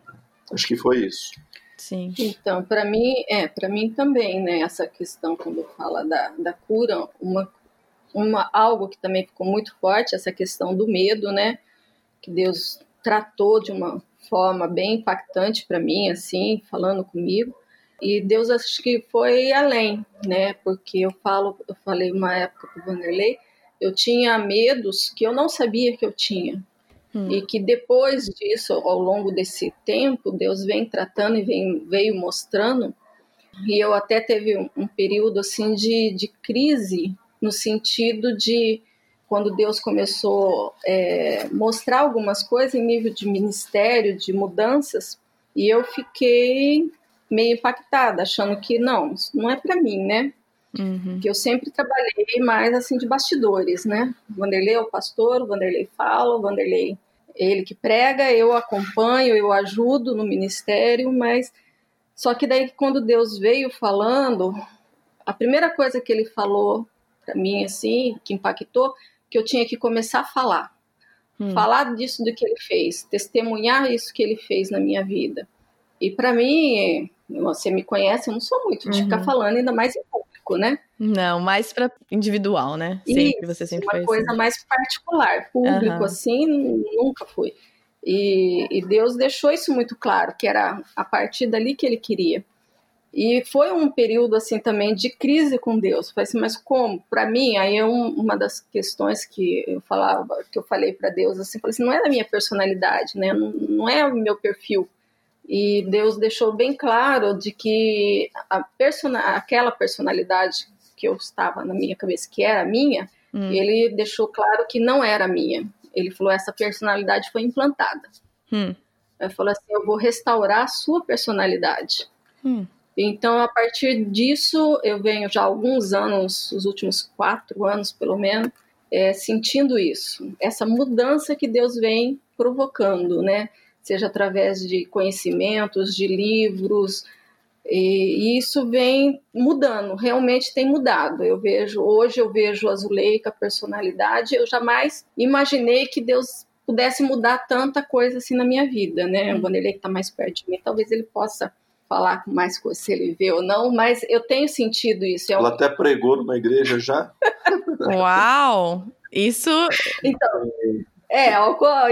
Acho que foi isso. Sim. Então, para mim, é, para mim também, né, essa questão quando fala da, da cura, uma, uma algo que também ficou muito forte, essa questão do medo, né, que Deus tratou de uma forma bem impactante para mim, assim, falando comigo. E Deus acho que foi além, né? Porque eu falo, eu falei uma época para o Vanderlei, eu tinha medos que eu não sabia que eu tinha. Hum. E que depois disso, ao longo desse tempo, Deus vem tratando e vem, veio mostrando. E eu até teve um, um período assim de, de crise, no sentido de quando Deus começou a é, mostrar algumas coisas em nível de ministério, de mudanças, e eu fiquei meio impactada, achando que não, isso não é para mim, né? Uhum. Que eu sempre trabalhei mais assim de bastidores, né? O Vanderlei é o pastor, o Vanderlei fala, o Vanderlei é ele que prega, eu acompanho, eu ajudo no ministério, mas só que daí quando Deus veio falando, a primeira coisa que ele falou para mim assim, que impactou, que eu tinha que começar a falar. hum. falar disso do que ele fez, testemunhar isso que ele fez na minha vida. E para mim, você me conhece, eu não sou muito de uhum. ficar falando, ainda mais em público, né? Não, mais para individual, né? Sempre Isso, você sempre uma coisa assim. mais particular, público uhum. assim, nunca fui. E, e, Deus deixou isso muito claro, que era a partir dali que Ele queria. E foi um período assim também de crise com Deus. Falei assim, mas como? Para mim, aí é um, uma das questões que eu falava, que eu falei para Deus assim, falei assim, não é da minha personalidade, né? Não, não é o meu perfil. E Deus deixou bem claro de que a persona, aquela personalidade que eu estava na minha cabeça, que era minha, hum. ele deixou claro que não era minha. Ele falou: essa personalidade foi implantada. Hum. Ele falou assim: eu vou restaurar a sua personalidade. Hum. Então, a partir disso, eu venho já há alguns anos, os últimos quatro anos pelo menos, é, sentindo isso, essa mudança que Deus vem provocando, né? Seja através de conhecimentos, de livros, e, isso vem mudando, realmente tem mudado. Eu vejo, hoje eu vejo a Zuleika, a personalidade, eu jamais imaginei que Deus pudesse mudar tanta coisa assim na minha vida, né? O Vanderlei que está mais perto de mim, talvez ele possa falar com mais coisa se ele vê ou não, mas eu tenho sentido isso. É um... Ela até pregou numa igreja já. Uau! Isso. Então, é,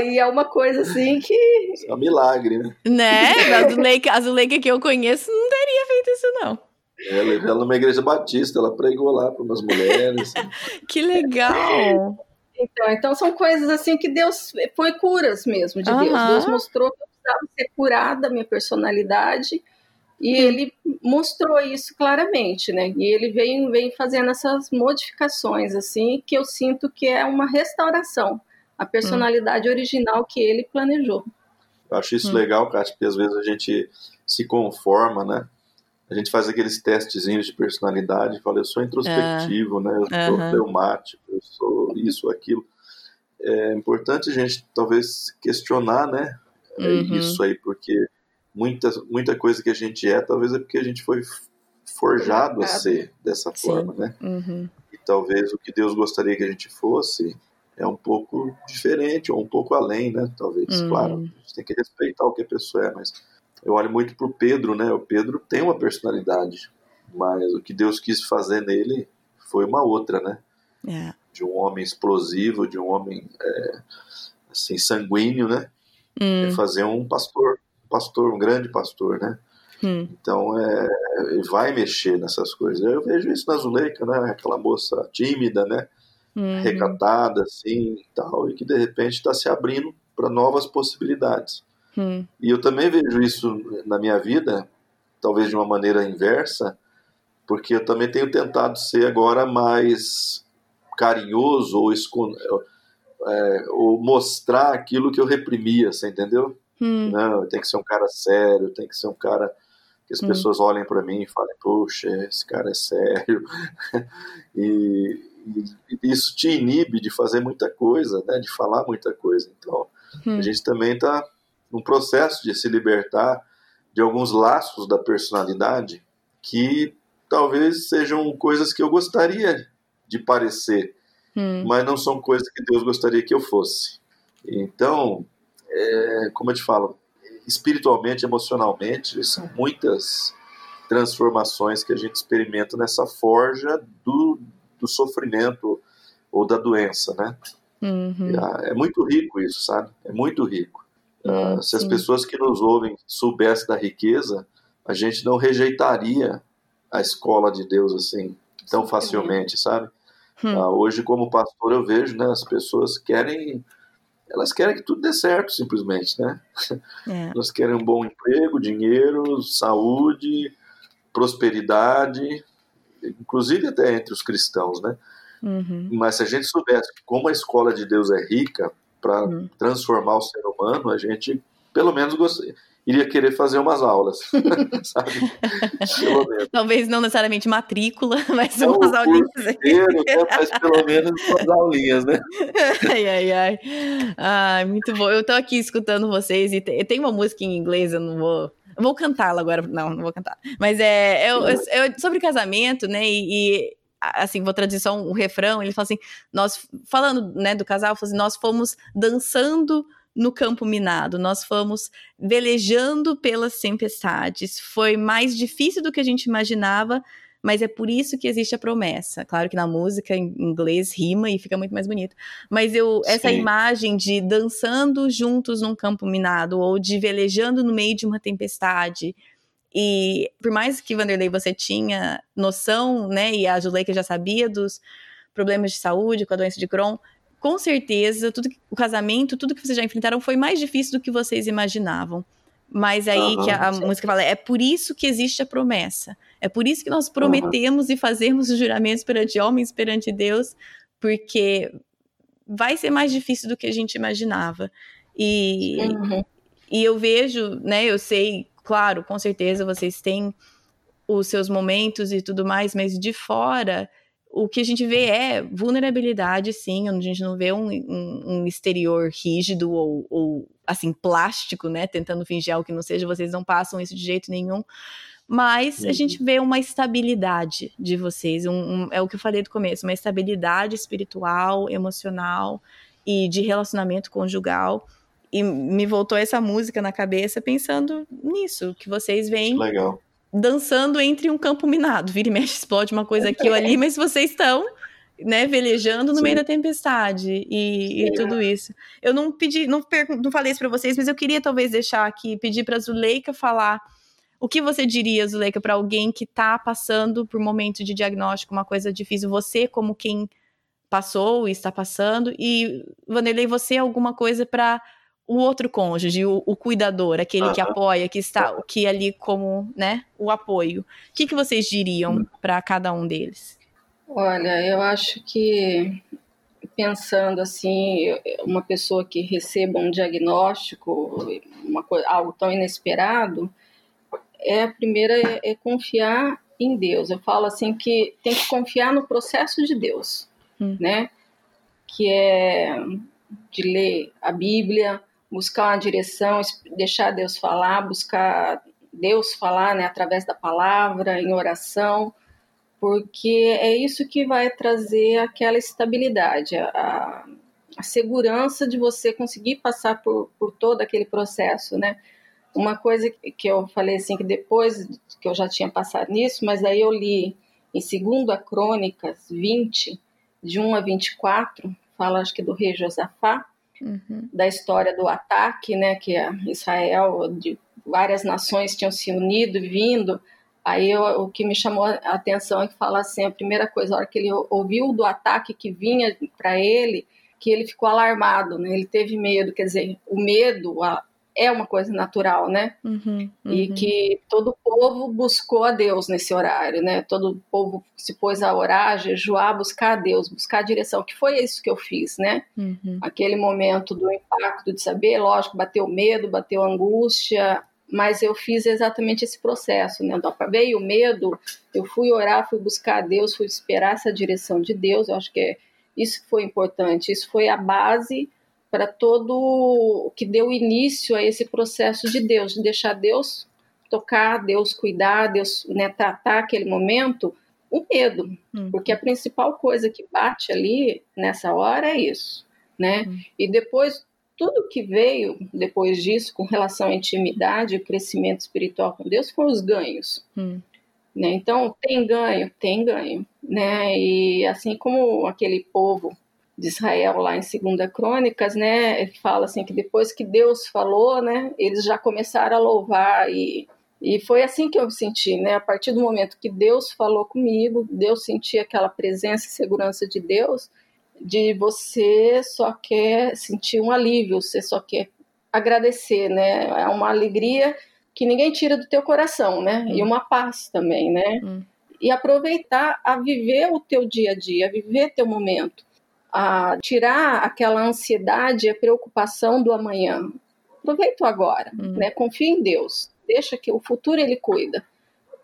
e é uma coisa assim que. É um milagre, né? Né? A Zuleika, a Zuleika que eu conheço não teria feito isso, não. Ela, ela numa igreja batista, ela pregou lá para umas mulheres. que legal! Então, então são coisas assim que Deus foi curas mesmo de Deus. Deus mostrou que eu precisava ser curada, minha personalidade, e ele mostrou isso claramente, né? E ele vem, vem fazendo essas modificações, assim, que eu sinto que é uma restauração a personalidade hum. original que ele planejou. Eu acho isso hum. legal, Kátia, porque às vezes a gente se conforma, né? A gente faz aqueles testezinhos de personalidade, fala, eu sou introspectivo, é. né? Eu sou uhum. eu sou isso, aquilo. É importante a gente talvez questionar, né? É uhum. Isso aí, porque muita, muita coisa que a gente é, talvez é porque a gente foi forjado a ser dessa Sim. forma, né? Uhum. E talvez o que Deus gostaria que a gente fosse é um pouco diferente ou um pouco além, né? Talvez, uhum. claro. A gente tem que respeitar o que a pessoa é, mas eu olho muito pro Pedro, né? O Pedro tem uma personalidade, mas o que Deus quis fazer nele foi uma outra, né? É. De um homem explosivo, de um homem é, assim sanguíneo, né? Hum. É fazer um pastor, pastor, um grande pastor, né? Hum. Então, é, vai mexer nessas coisas. Eu vejo isso na Zuleika, né? Aquela moça tímida, né? uhum. recatada, assim, e tal, e que de repente está se abrindo para novas possibilidades. Uhum. E eu também vejo isso na minha vida, talvez de uma maneira inversa, porque eu também tenho tentado ser agora mais carinhoso ou, é, ou mostrar aquilo que eu reprimia, você entendeu? Hum. Não, tem que ser um cara sério, tem que ser um cara que as hum. pessoas olhem para mim e falem, poxa, esse cara é sério. e, e isso te inibe de fazer muita coisa, né, de falar muita coisa. Então, hum. a gente também está num processo de se libertar de alguns laços da personalidade que talvez sejam coisas que eu gostaria de parecer, hum. mas não são coisas que Deus gostaria que eu fosse. Então, é, como eu te falo, espiritualmente, emocionalmente, são muitas transformações que a gente experimenta nessa forja do, do sofrimento ou da doença, né? Uhum. É muito rico isso, sabe? É muito rico. Uh, se as pessoas que nos ouvem soubessem da riqueza, a gente não rejeitaria a escola de Deus assim tão facilmente, sabe? Hum. Uh, hoje, como pastor, eu vejo, né? As pessoas querem, elas querem que tudo dê certo, simplesmente, né? É. Elas querem um bom emprego, dinheiro, saúde, prosperidade, inclusive até entre os cristãos, né? Uhum. Mas se a gente soubesse que como a escola de Deus é rica para uhum. transformar o ser humano, a gente pelo menos gostaria, iria querer fazer umas aulas, sabe? Talvez não necessariamente matrícula, mas umas aulinhas. Inteiro, né? Mas pelo menos umas aulinhas, né? ai, ai, ai. Ai, muito bom. Eu tô aqui escutando vocês e tem uma música em inglês, eu não vou vou cantá-la agora. Não, não vou cantar. Mas é, é, sobre casamento, né? E, e assim, vou traduzir só um, um refrão, ele fala assim, nós, falando, né, do casal, assim, nós fomos dançando no campo minado, nós fomos velejando pelas tempestades, foi mais difícil do que a gente imaginava, mas é por isso que existe a promessa. Claro que na música em inglês rima e fica muito mais bonito. Mas eu essa Sim. imagem de dançando juntos num campo minado ou de velejando no meio de uma tempestade. E por mais que Vanderlei você tinha noção, né, e a Juleika já sabia dos problemas de saúde com a doença de Crohn, com certeza, tudo o casamento, tudo que vocês já enfrentaram foi mais difícil do que vocês imaginavam. Mas aí uhum, que a, a música fala, é por isso que existe a promessa. É por isso que nós prometemos uhum. e fazemos os juramentos perante homens, perante Deus, porque vai ser mais difícil do que a gente imaginava. E, uhum. e eu vejo, né, eu sei, claro, com certeza vocês têm os seus momentos e tudo mais, mas de fora o que a gente vê é vulnerabilidade, sim. A gente não vê um, um, um exterior rígido ou, ou, assim, plástico, né? Tentando fingir algo que não seja. Vocês não passam isso de jeito nenhum. Mas uhum. a gente vê uma estabilidade de vocês. Um, é o que eu falei do começo: uma estabilidade espiritual, emocional e de relacionamento conjugal. E me voltou essa música na cabeça pensando nisso, que vocês veem. Legal dançando entre um campo minado. Vira e mexe, explode uma coisa aqui ou ali, mas vocês estão né, velejando no Sim. meio da tempestade e, e, tudo isso. Eu não pedi, não, não falei isso para vocês, mas eu queria talvez deixar aqui, pedir para Zuleika falar o que você diria, Zuleika, para alguém que está passando por momento de diagnóstico, uma coisa difícil, você como quem passou e está passando, e Vanderlei, você alguma coisa para o outro cônjuge, o, o cuidador, aquele uhum. que apoia, que está que ali como, né, o apoio. O que, que vocês diriam uhum. para cada um deles? Olha, eu acho que pensando assim, uma pessoa que receba um diagnóstico, uma coisa, algo tão inesperado, é a primeira é, é, confiar em Deus. Eu falo assim que tem que confiar no processo de Deus, hum. né? Que é de ler a Bíblia, buscar uma direção, deixar Deus falar, buscar Deus falar né, através da palavra, em oração, porque é isso que vai trazer aquela estabilidade, a, a segurança de você conseguir passar por, por todo aquele processo, né? Uma coisa que eu falei assim, que depois que eu já tinha passado nisso, mas aí eu li em 2 Crônicas 20, de 1 a 24, fala acho que do rei Josafá, uhum. da história do ataque, né, que Israel, de várias nações tinham se unido e vindo. Aí eu, o que me chamou a atenção é que fala assim, a primeira coisa, a hora que ele ouviu do ataque que vinha para ele, que ele ficou alarmado, né? Ele teve medo, quer dizer, o medo, a, é uma coisa natural, né? Uhum, uhum. E que todo povo buscou a Deus nesse horário, né? Todo povo se pôs a orar, a jejuar, buscar a Deus, buscar a direção, que foi isso que eu fiz, né? Uhum. Aquele momento do impacto de saber, lógico, bateu medo, bateu angústia, mas eu fiz exatamente esse processo, né? Então, veio o medo, eu fui orar, fui buscar a Deus, fui esperar essa direção de Deus, eu acho que é, isso foi importante, isso foi a base para todo o que deu início a esse processo de Deus, de deixar Deus tocar, Deus cuidar, Deus né, tratar aquele momento, o medo, hum. porque a principal coisa que bate ali nessa hora é isso, né? Hum. E depois tudo que veio depois disso com relação à intimidade e crescimento espiritual com Deus foram os ganhos. Hum. Né? Então, tem ganho, tem ganho. Né? E assim como aquele povo de Israel lá em Segunda Crônicas, né, ele fala assim que depois que Deus falou, né, eles já começaram a louvar e e foi assim que eu senti, né, a partir do momento que Deus falou comigo, Deus sentia aquela presença e segurança de Deus, de você só quer sentir um alívio, você só quer agradecer, né, é uma alegria que ninguém tira do teu coração, né, hum. e uma paz também, né, hum. e aproveitar a viver o teu dia a dia, viver teu momento a tirar aquela ansiedade e a preocupação do amanhã. Aproveita o agora, uhum. né? Confia em Deus. Deixa que o futuro ele cuida.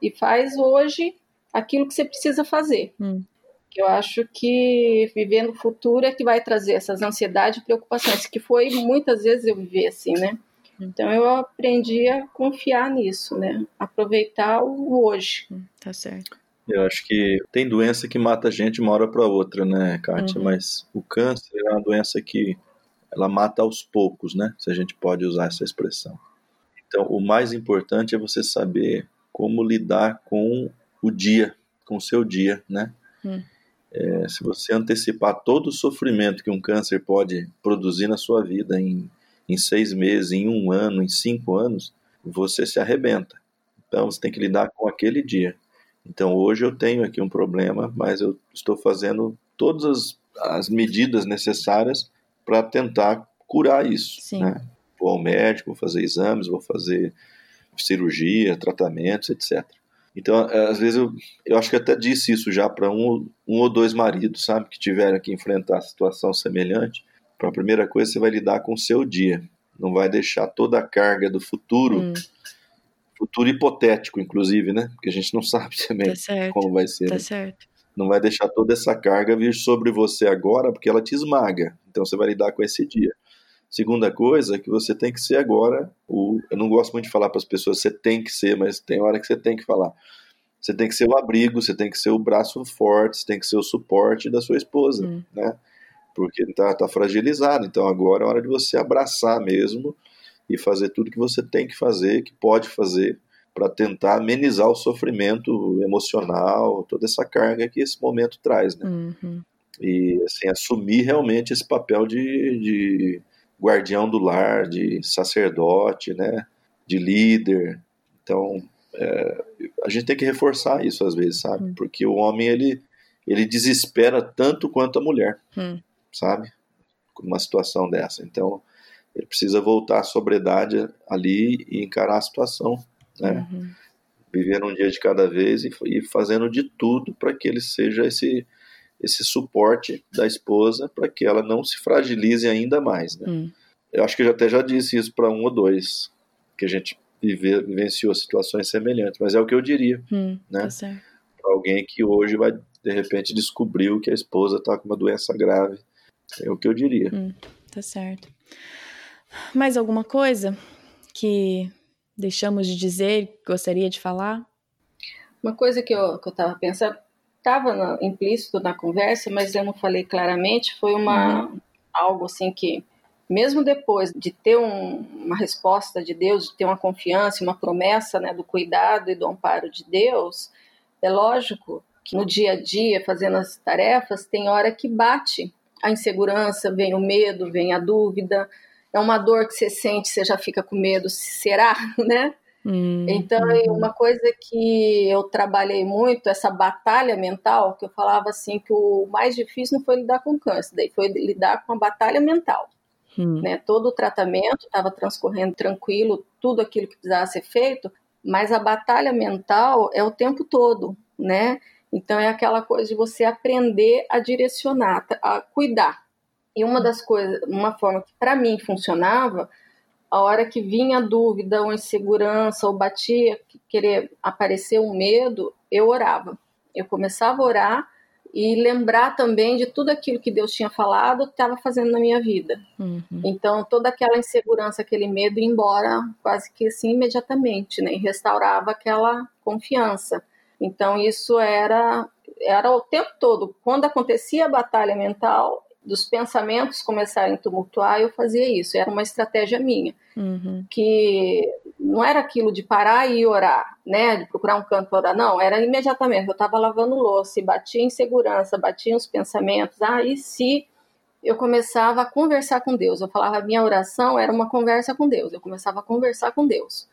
E faz hoje aquilo que você precisa fazer. Uhum. Eu acho que viver no futuro é que vai trazer essas ansiedades e preocupações, que foi muitas vezes eu vivi assim, né? Hum. Então eu aprendi a confiar nisso, né? Aproveitar o hoje. Hum, tá certo. Eu acho que tem doença que mata a gente uma hora para outra, né, Kátia? Uhum. Mas o câncer é uma doença que ela mata aos poucos, né? Se a gente pode usar essa expressão. Então, o mais importante é você saber como lidar com o dia, com o seu dia, né? Hum. É, se você antecipar todo o sofrimento que um câncer pode produzir na sua vida em, em seis meses, em um ano, em cinco anos, você se arrebenta. Então, você tem que lidar com aquele dia. Então, hoje eu tenho aqui um problema, mas eu estou fazendo todas as, as medidas necessárias para tentar curar isso. Sim. Né? Vou ao médico, vou fazer exames, vou fazer cirurgia, tratamentos, etc. Então, é, às vezes, eu, eu acho que até disse isso já para um, um ou dois maridos, sabe, que tiveram que enfrentar situação semelhante. Para a primeira coisa, você vai lidar com o seu dia. Não vai deixar toda a carga do futuro, hum. Futuro hipotético, inclusive, né? Porque a gente não sabe também tá como vai ser. Tá né? certo. Não vai deixar toda essa carga vir sobre você agora, porque ela te esmaga. Então, você vai lidar com esse dia. Segunda coisa é que você tem que ser agora o. Eu não gosto muito de falar para as pessoas você tem que ser, mas tem hora que você tem que falar. Você tem que ser o abrigo, você tem que ser o braço forte, você tem que ser o suporte da sua esposa, hum. né? Porque está tá fragilizado. Então agora é hora de você abraçar mesmo e fazer tudo que você tem que fazer, que pode fazer, para tentar amenizar o sofrimento emocional, toda essa carga que esse momento traz, né? Uhum. E assim, assumir realmente esse papel de, de guardião do lar, de sacerdote, né, de líder. Então, é, a gente tem que reforçar isso às vezes, sabe? Hum. Porque o homem ele ele desespera tanto quanto a mulher, hum. sabe? Numa situação dessa. Então, ele precisa voltar à sobriedade ali e encarar a situação, né? Uhum. Viver um dia de cada vez e, e fazendo de tudo para que ele seja esse esse suporte da esposa para que ela não se fragilize ainda mais. Né? Hum. Eu acho que eu até já disse isso para um ou dois, que a gente vive, vivenciou situações semelhantes, mas é o que eu diria. Hum, né? Tá para alguém que hoje vai, de repente, descobriu que a esposa está com uma doença grave. É o que eu diria. Hum, tá certo. Mais alguma coisa que deixamos de dizer, gostaria de falar? Uma coisa que eu estava pensando, estava implícito na conversa, mas eu não falei claramente, foi uma uhum. algo assim que mesmo depois de ter um, uma resposta de Deus, de ter uma confiança, uma promessa né, do cuidado e do amparo de Deus, é lógico que no dia a dia, fazendo as tarefas, tem hora que bate a insegurança, vem o medo, vem a dúvida, é uma dor que você sente, você já fica com medo, será, né? Hum, então, hum. uma coisa que eu trabalhei muito, essa batalha mental, que eu falava assim, que o mais difícil não foi lidar com câncer, daí foi lidar com a batalha mental. Hum. Né? Todo o tratamento estava transcorrendo tranquilo, tudo aquilo que precisava ser feito, mas a batalha mental é o tempo todo, né? Então é aquela coisa de você aprender a direcionar, a cuidar. E uma das coisas, uma forma que para mim funcionava a hora que vinha dúvida ou insegurança ou batia, querer aparecer um medo, eu orava. Eu começava a orar e lembrar também de tudo aquilo que Deus tinha falado, estava fazendo na minha vida. Uhum. Então, toda aquela insegurança, aquele medo ia embora quase que assim imediatamente, né? E restaurava aquela confiança. Então, isso era era o tempo todo. Quando acontecia a batalha mental, dos pensamentos começarem a tumultuar, eu fazia isso. Era uma estratégia minha. Uhum. Que não era aquilo de parar e orar, né? De procurar um canto para orar. Não, era imediatamente. Eu estava lavando louça e batia em segurança, batia os pensamentos. Ah, e se eu começava a conversar com Deus? Eu falava, minha oração era uma conversa com Deus. Eu começava a conversar com Deus.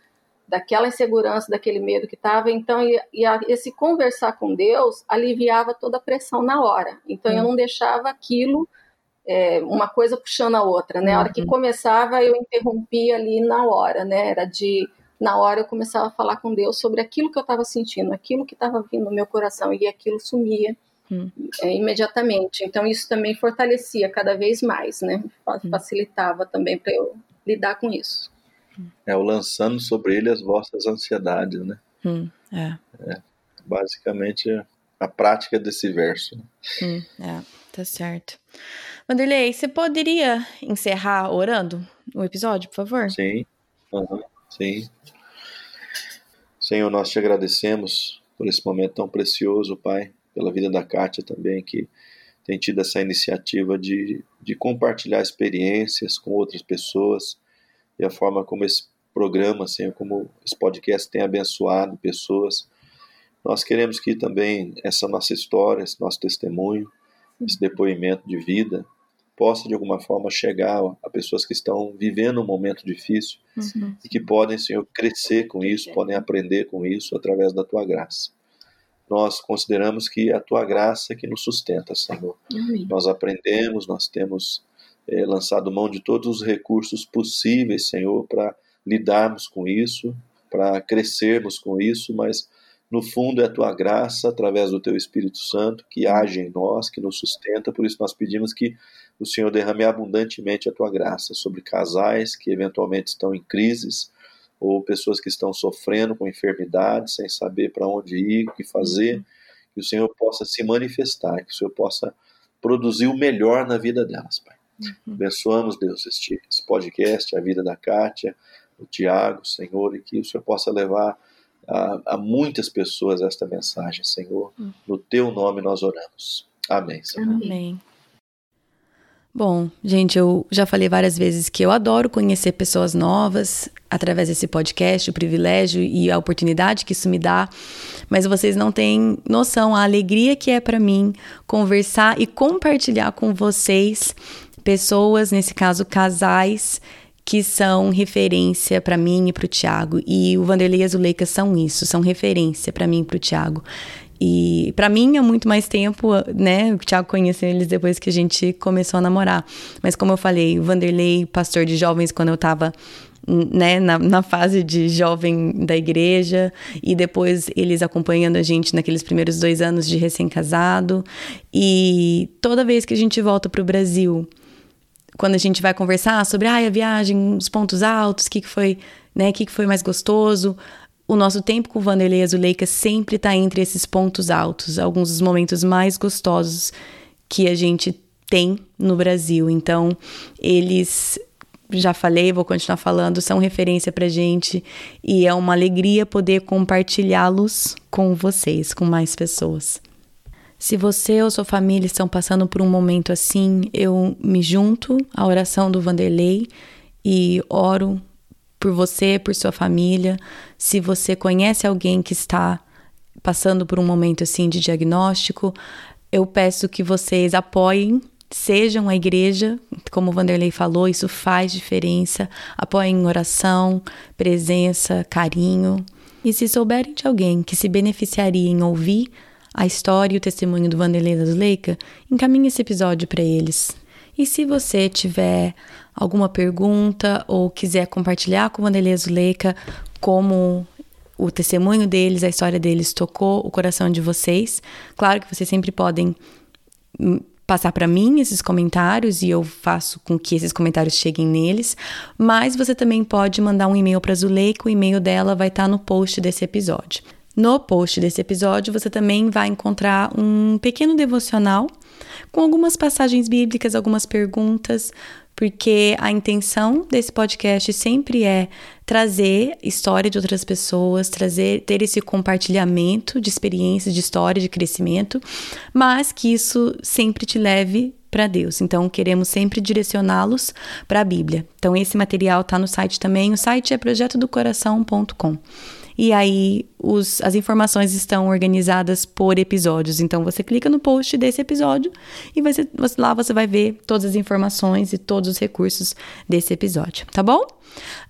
Daquela insegurança, daquele medo que estava. Então, e, e a, esse conversar com Deus aliviava toda a pressão na hora. Então, uhum. eu não deixava aquilo é, uma coisa puxando a outra, né? A hora que uhum. começava, eu interrompia ali na hora, né? Era de na hora eu começava a falar com Deus sobre aquilo que eu estava sentindo, aquilo que estava vindo no meu coração e aquilo sumia hum. é, imediatamente. Então isso também fortalecia cada vez mais, né? Hum. Facilitava hum. também para eu lidar com isso. É o lançando sobre ele as vossas ansiedades, né? Hum, é. é. Basicamente a prática desse verso. Hum, é, tá certo. Vanderlei, você poderia encerrar orando o episódio, por favor? Sim, uhum. sim. Senhor, nós te agradecemos por esse momento tão precioso, Pai, pela vida da Kátia também, que tem tido essa iniciativa de, de compartilhar experiências com outras pessoas e a forma como esse programa, assim, como esse podcast tem abençoado pessoas. Nós queremos que também essa nossa história, esse nosso testemunho, esse depoimento de vida, possa de alguma forma chegar a pessoas que estão vivendo um momento difícil uhum. e que podem, Senhor, crescer com isso, podem aprender com isso através da tua graça. Nós consideramos que é a tua graça que nos sustenta, Senhor. Uhum. Nós aprendemos, nós temos é, lançado mão de todos os recursos possíveis, Senhor, para lidarmos com isso, para crescermos com isso, mas no fundo, é a tua graça, através do teu Espírito Santo, que age em nós, que nos sustenta. Por isso, nós pedimos que o Senhor derrame abundantemente a tua graça sobre casais que eventualmente estão em crises, ou pessoas que estão sofrendo com enfermidades, sem saber para onde ir, o que fazer. Que o Senhor possa se manifestar, que o Senhor possa produzir o melhor na vida delas, Pai. Uhum. Abençoamos, Deus, este, este podcast, a vida da Kátia, do Tiago, Senhor, e que o Senhor possa levar a, a muitas pessoas esta mensagem, Senhor. Hum. No teu nome nós oramos. Amém, Senhor. Amém. Bom, gente, eu já falei várias vezes que eu adoro conhecer pessoas novas através desse podcast, o privilégio e a oportunidade que isso me dá. Mas vocês não têm noção a alegria que é para mim conversar e compartilhar com vocês pessoas, nesse caso casais, que são referência para mim e para o Tiago. E o Vanderlei e a Zuleika são isso, são referência para mim e para o Tiago. E para mim é muito mais tempo, né? O Thiago conheceu eles depois que a gente começou a namorar. Mas como eu falei, o Vanderlei, pastor de jovens, quando eu tava né, na, na, fase de jovem da igreja, e depois eles acompanhando a gente naqueles primeiros dois anos de recém-casado. E toda vez que a gente volta para o Brasil, quando a gente vai conversar sobre ah, a viagem, os pontos altos, o que, que foi, né, que, que foi mais gostoso, o nosso tempo com Vanderlei Azuleika sempre está entre esses pontos altos, alguns dos momentos mais gostosos que a gente tem no Brasil. Então, eles já falei, vou continuar falando, são referência pra gente e é uma alegria poder compartilhá-los com vocês, com mais pessoas. Se você ou sua família estão passando por um momento assim, eu me junto à oração do Vanderlei e oro por você, por sua família. Se você conhece alguém que está passando por um momento assim de diagnóstico, eu peço que vocês apoiem, sejam a igreja, como o Vanderlei falou, isso faz diferença. Apoiem em oração, presença, carinho. E se souberem de alguém que se beneficiaria em ouvir a história e o testemunho do Vanderlei das Leica, encaminhe esse episódio para eles. E se você tiver alguma pergunta ou quiser compartilhar com o Vanderlei Azuleika como o testemunho deles, a história deles tocou o coração de vocês, claro que vocês sempre podem hum, passar para mim esses comentários e eu faço com que esses comentários cheguem neles, mas você também pode mandar um e-mail para Zuleika, o e-mail dela vai estar tá no post desse episódio. No post desse episódio, você também vai encontrar um pequeno devocional com algumas passagens bíblicas, algumas perguntas, porque a intenção desse podcast sempre é trazer história de outras pessoas, trazer ter esse compartilhamento de experiências, de história, de crescimento, mas que isso sempre te leve para Deus. Então, queremos sempre direcioná-los para a Bíblia. Então, esse material está no site também. O site é projetodocoração.com. E aí os, as informações estão organizadas por episódios. Então você clica no post desse episódio e lá você vai ver todas as informações e todos os recursos desse episódio, tá bom?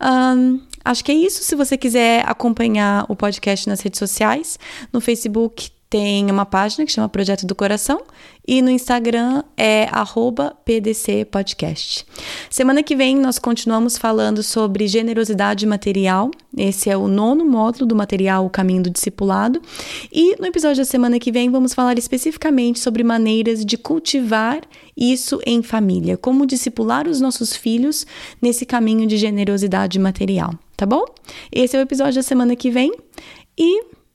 Um, acho que é isso. Se você quiser acompanhar o podcast nas redes sociais, no Facebook tem uma página que chama Projeto do Coração e no Instagram é @pdcpodcast. Semana que vem nós continuamos falando sobre generosidade material. Esse é o nono módulo do material O Caminho do Discipulado. E no episódio da semana que vem vamos falar especificamente sobre maneiras de cultivar isso em família, como discipular os nossos filhos nesse caminho de generosidade material, tá bom? Esse é o episódio da semana que vem e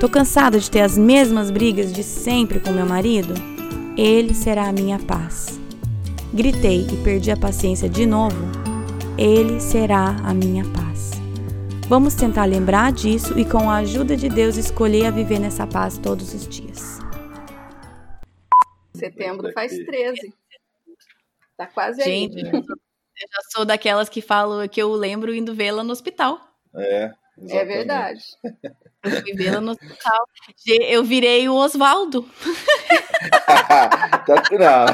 Tô cansada de ter as mesmas brigas de sempre com meu marido? Ele será a minha paz. Gritei e perdi a paciência de novo? Ele será a minha paz. Vamos tentar lembrar disso e, com a ajuda de Deus, escolher a viver nessa paz todos os dias. Setembro faz 13. Tá quase aí. Gente, eu já sou daquelas que falo que eu lembro indo vê-la no hospital. É, Exatamente. É verdade. Eu fui vê-la no hospital. Eu virei o Oswaldo. tá, não.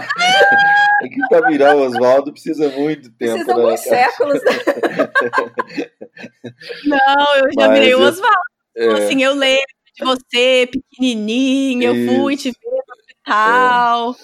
É que pra virar o Oswaldo precisa muito tempo. Precisa né, alguns séculos. não, eu já Mas virei o Oswaldo. É... Assim, eu lembro de você, pequenininho, eu fui te ver no hospital. É.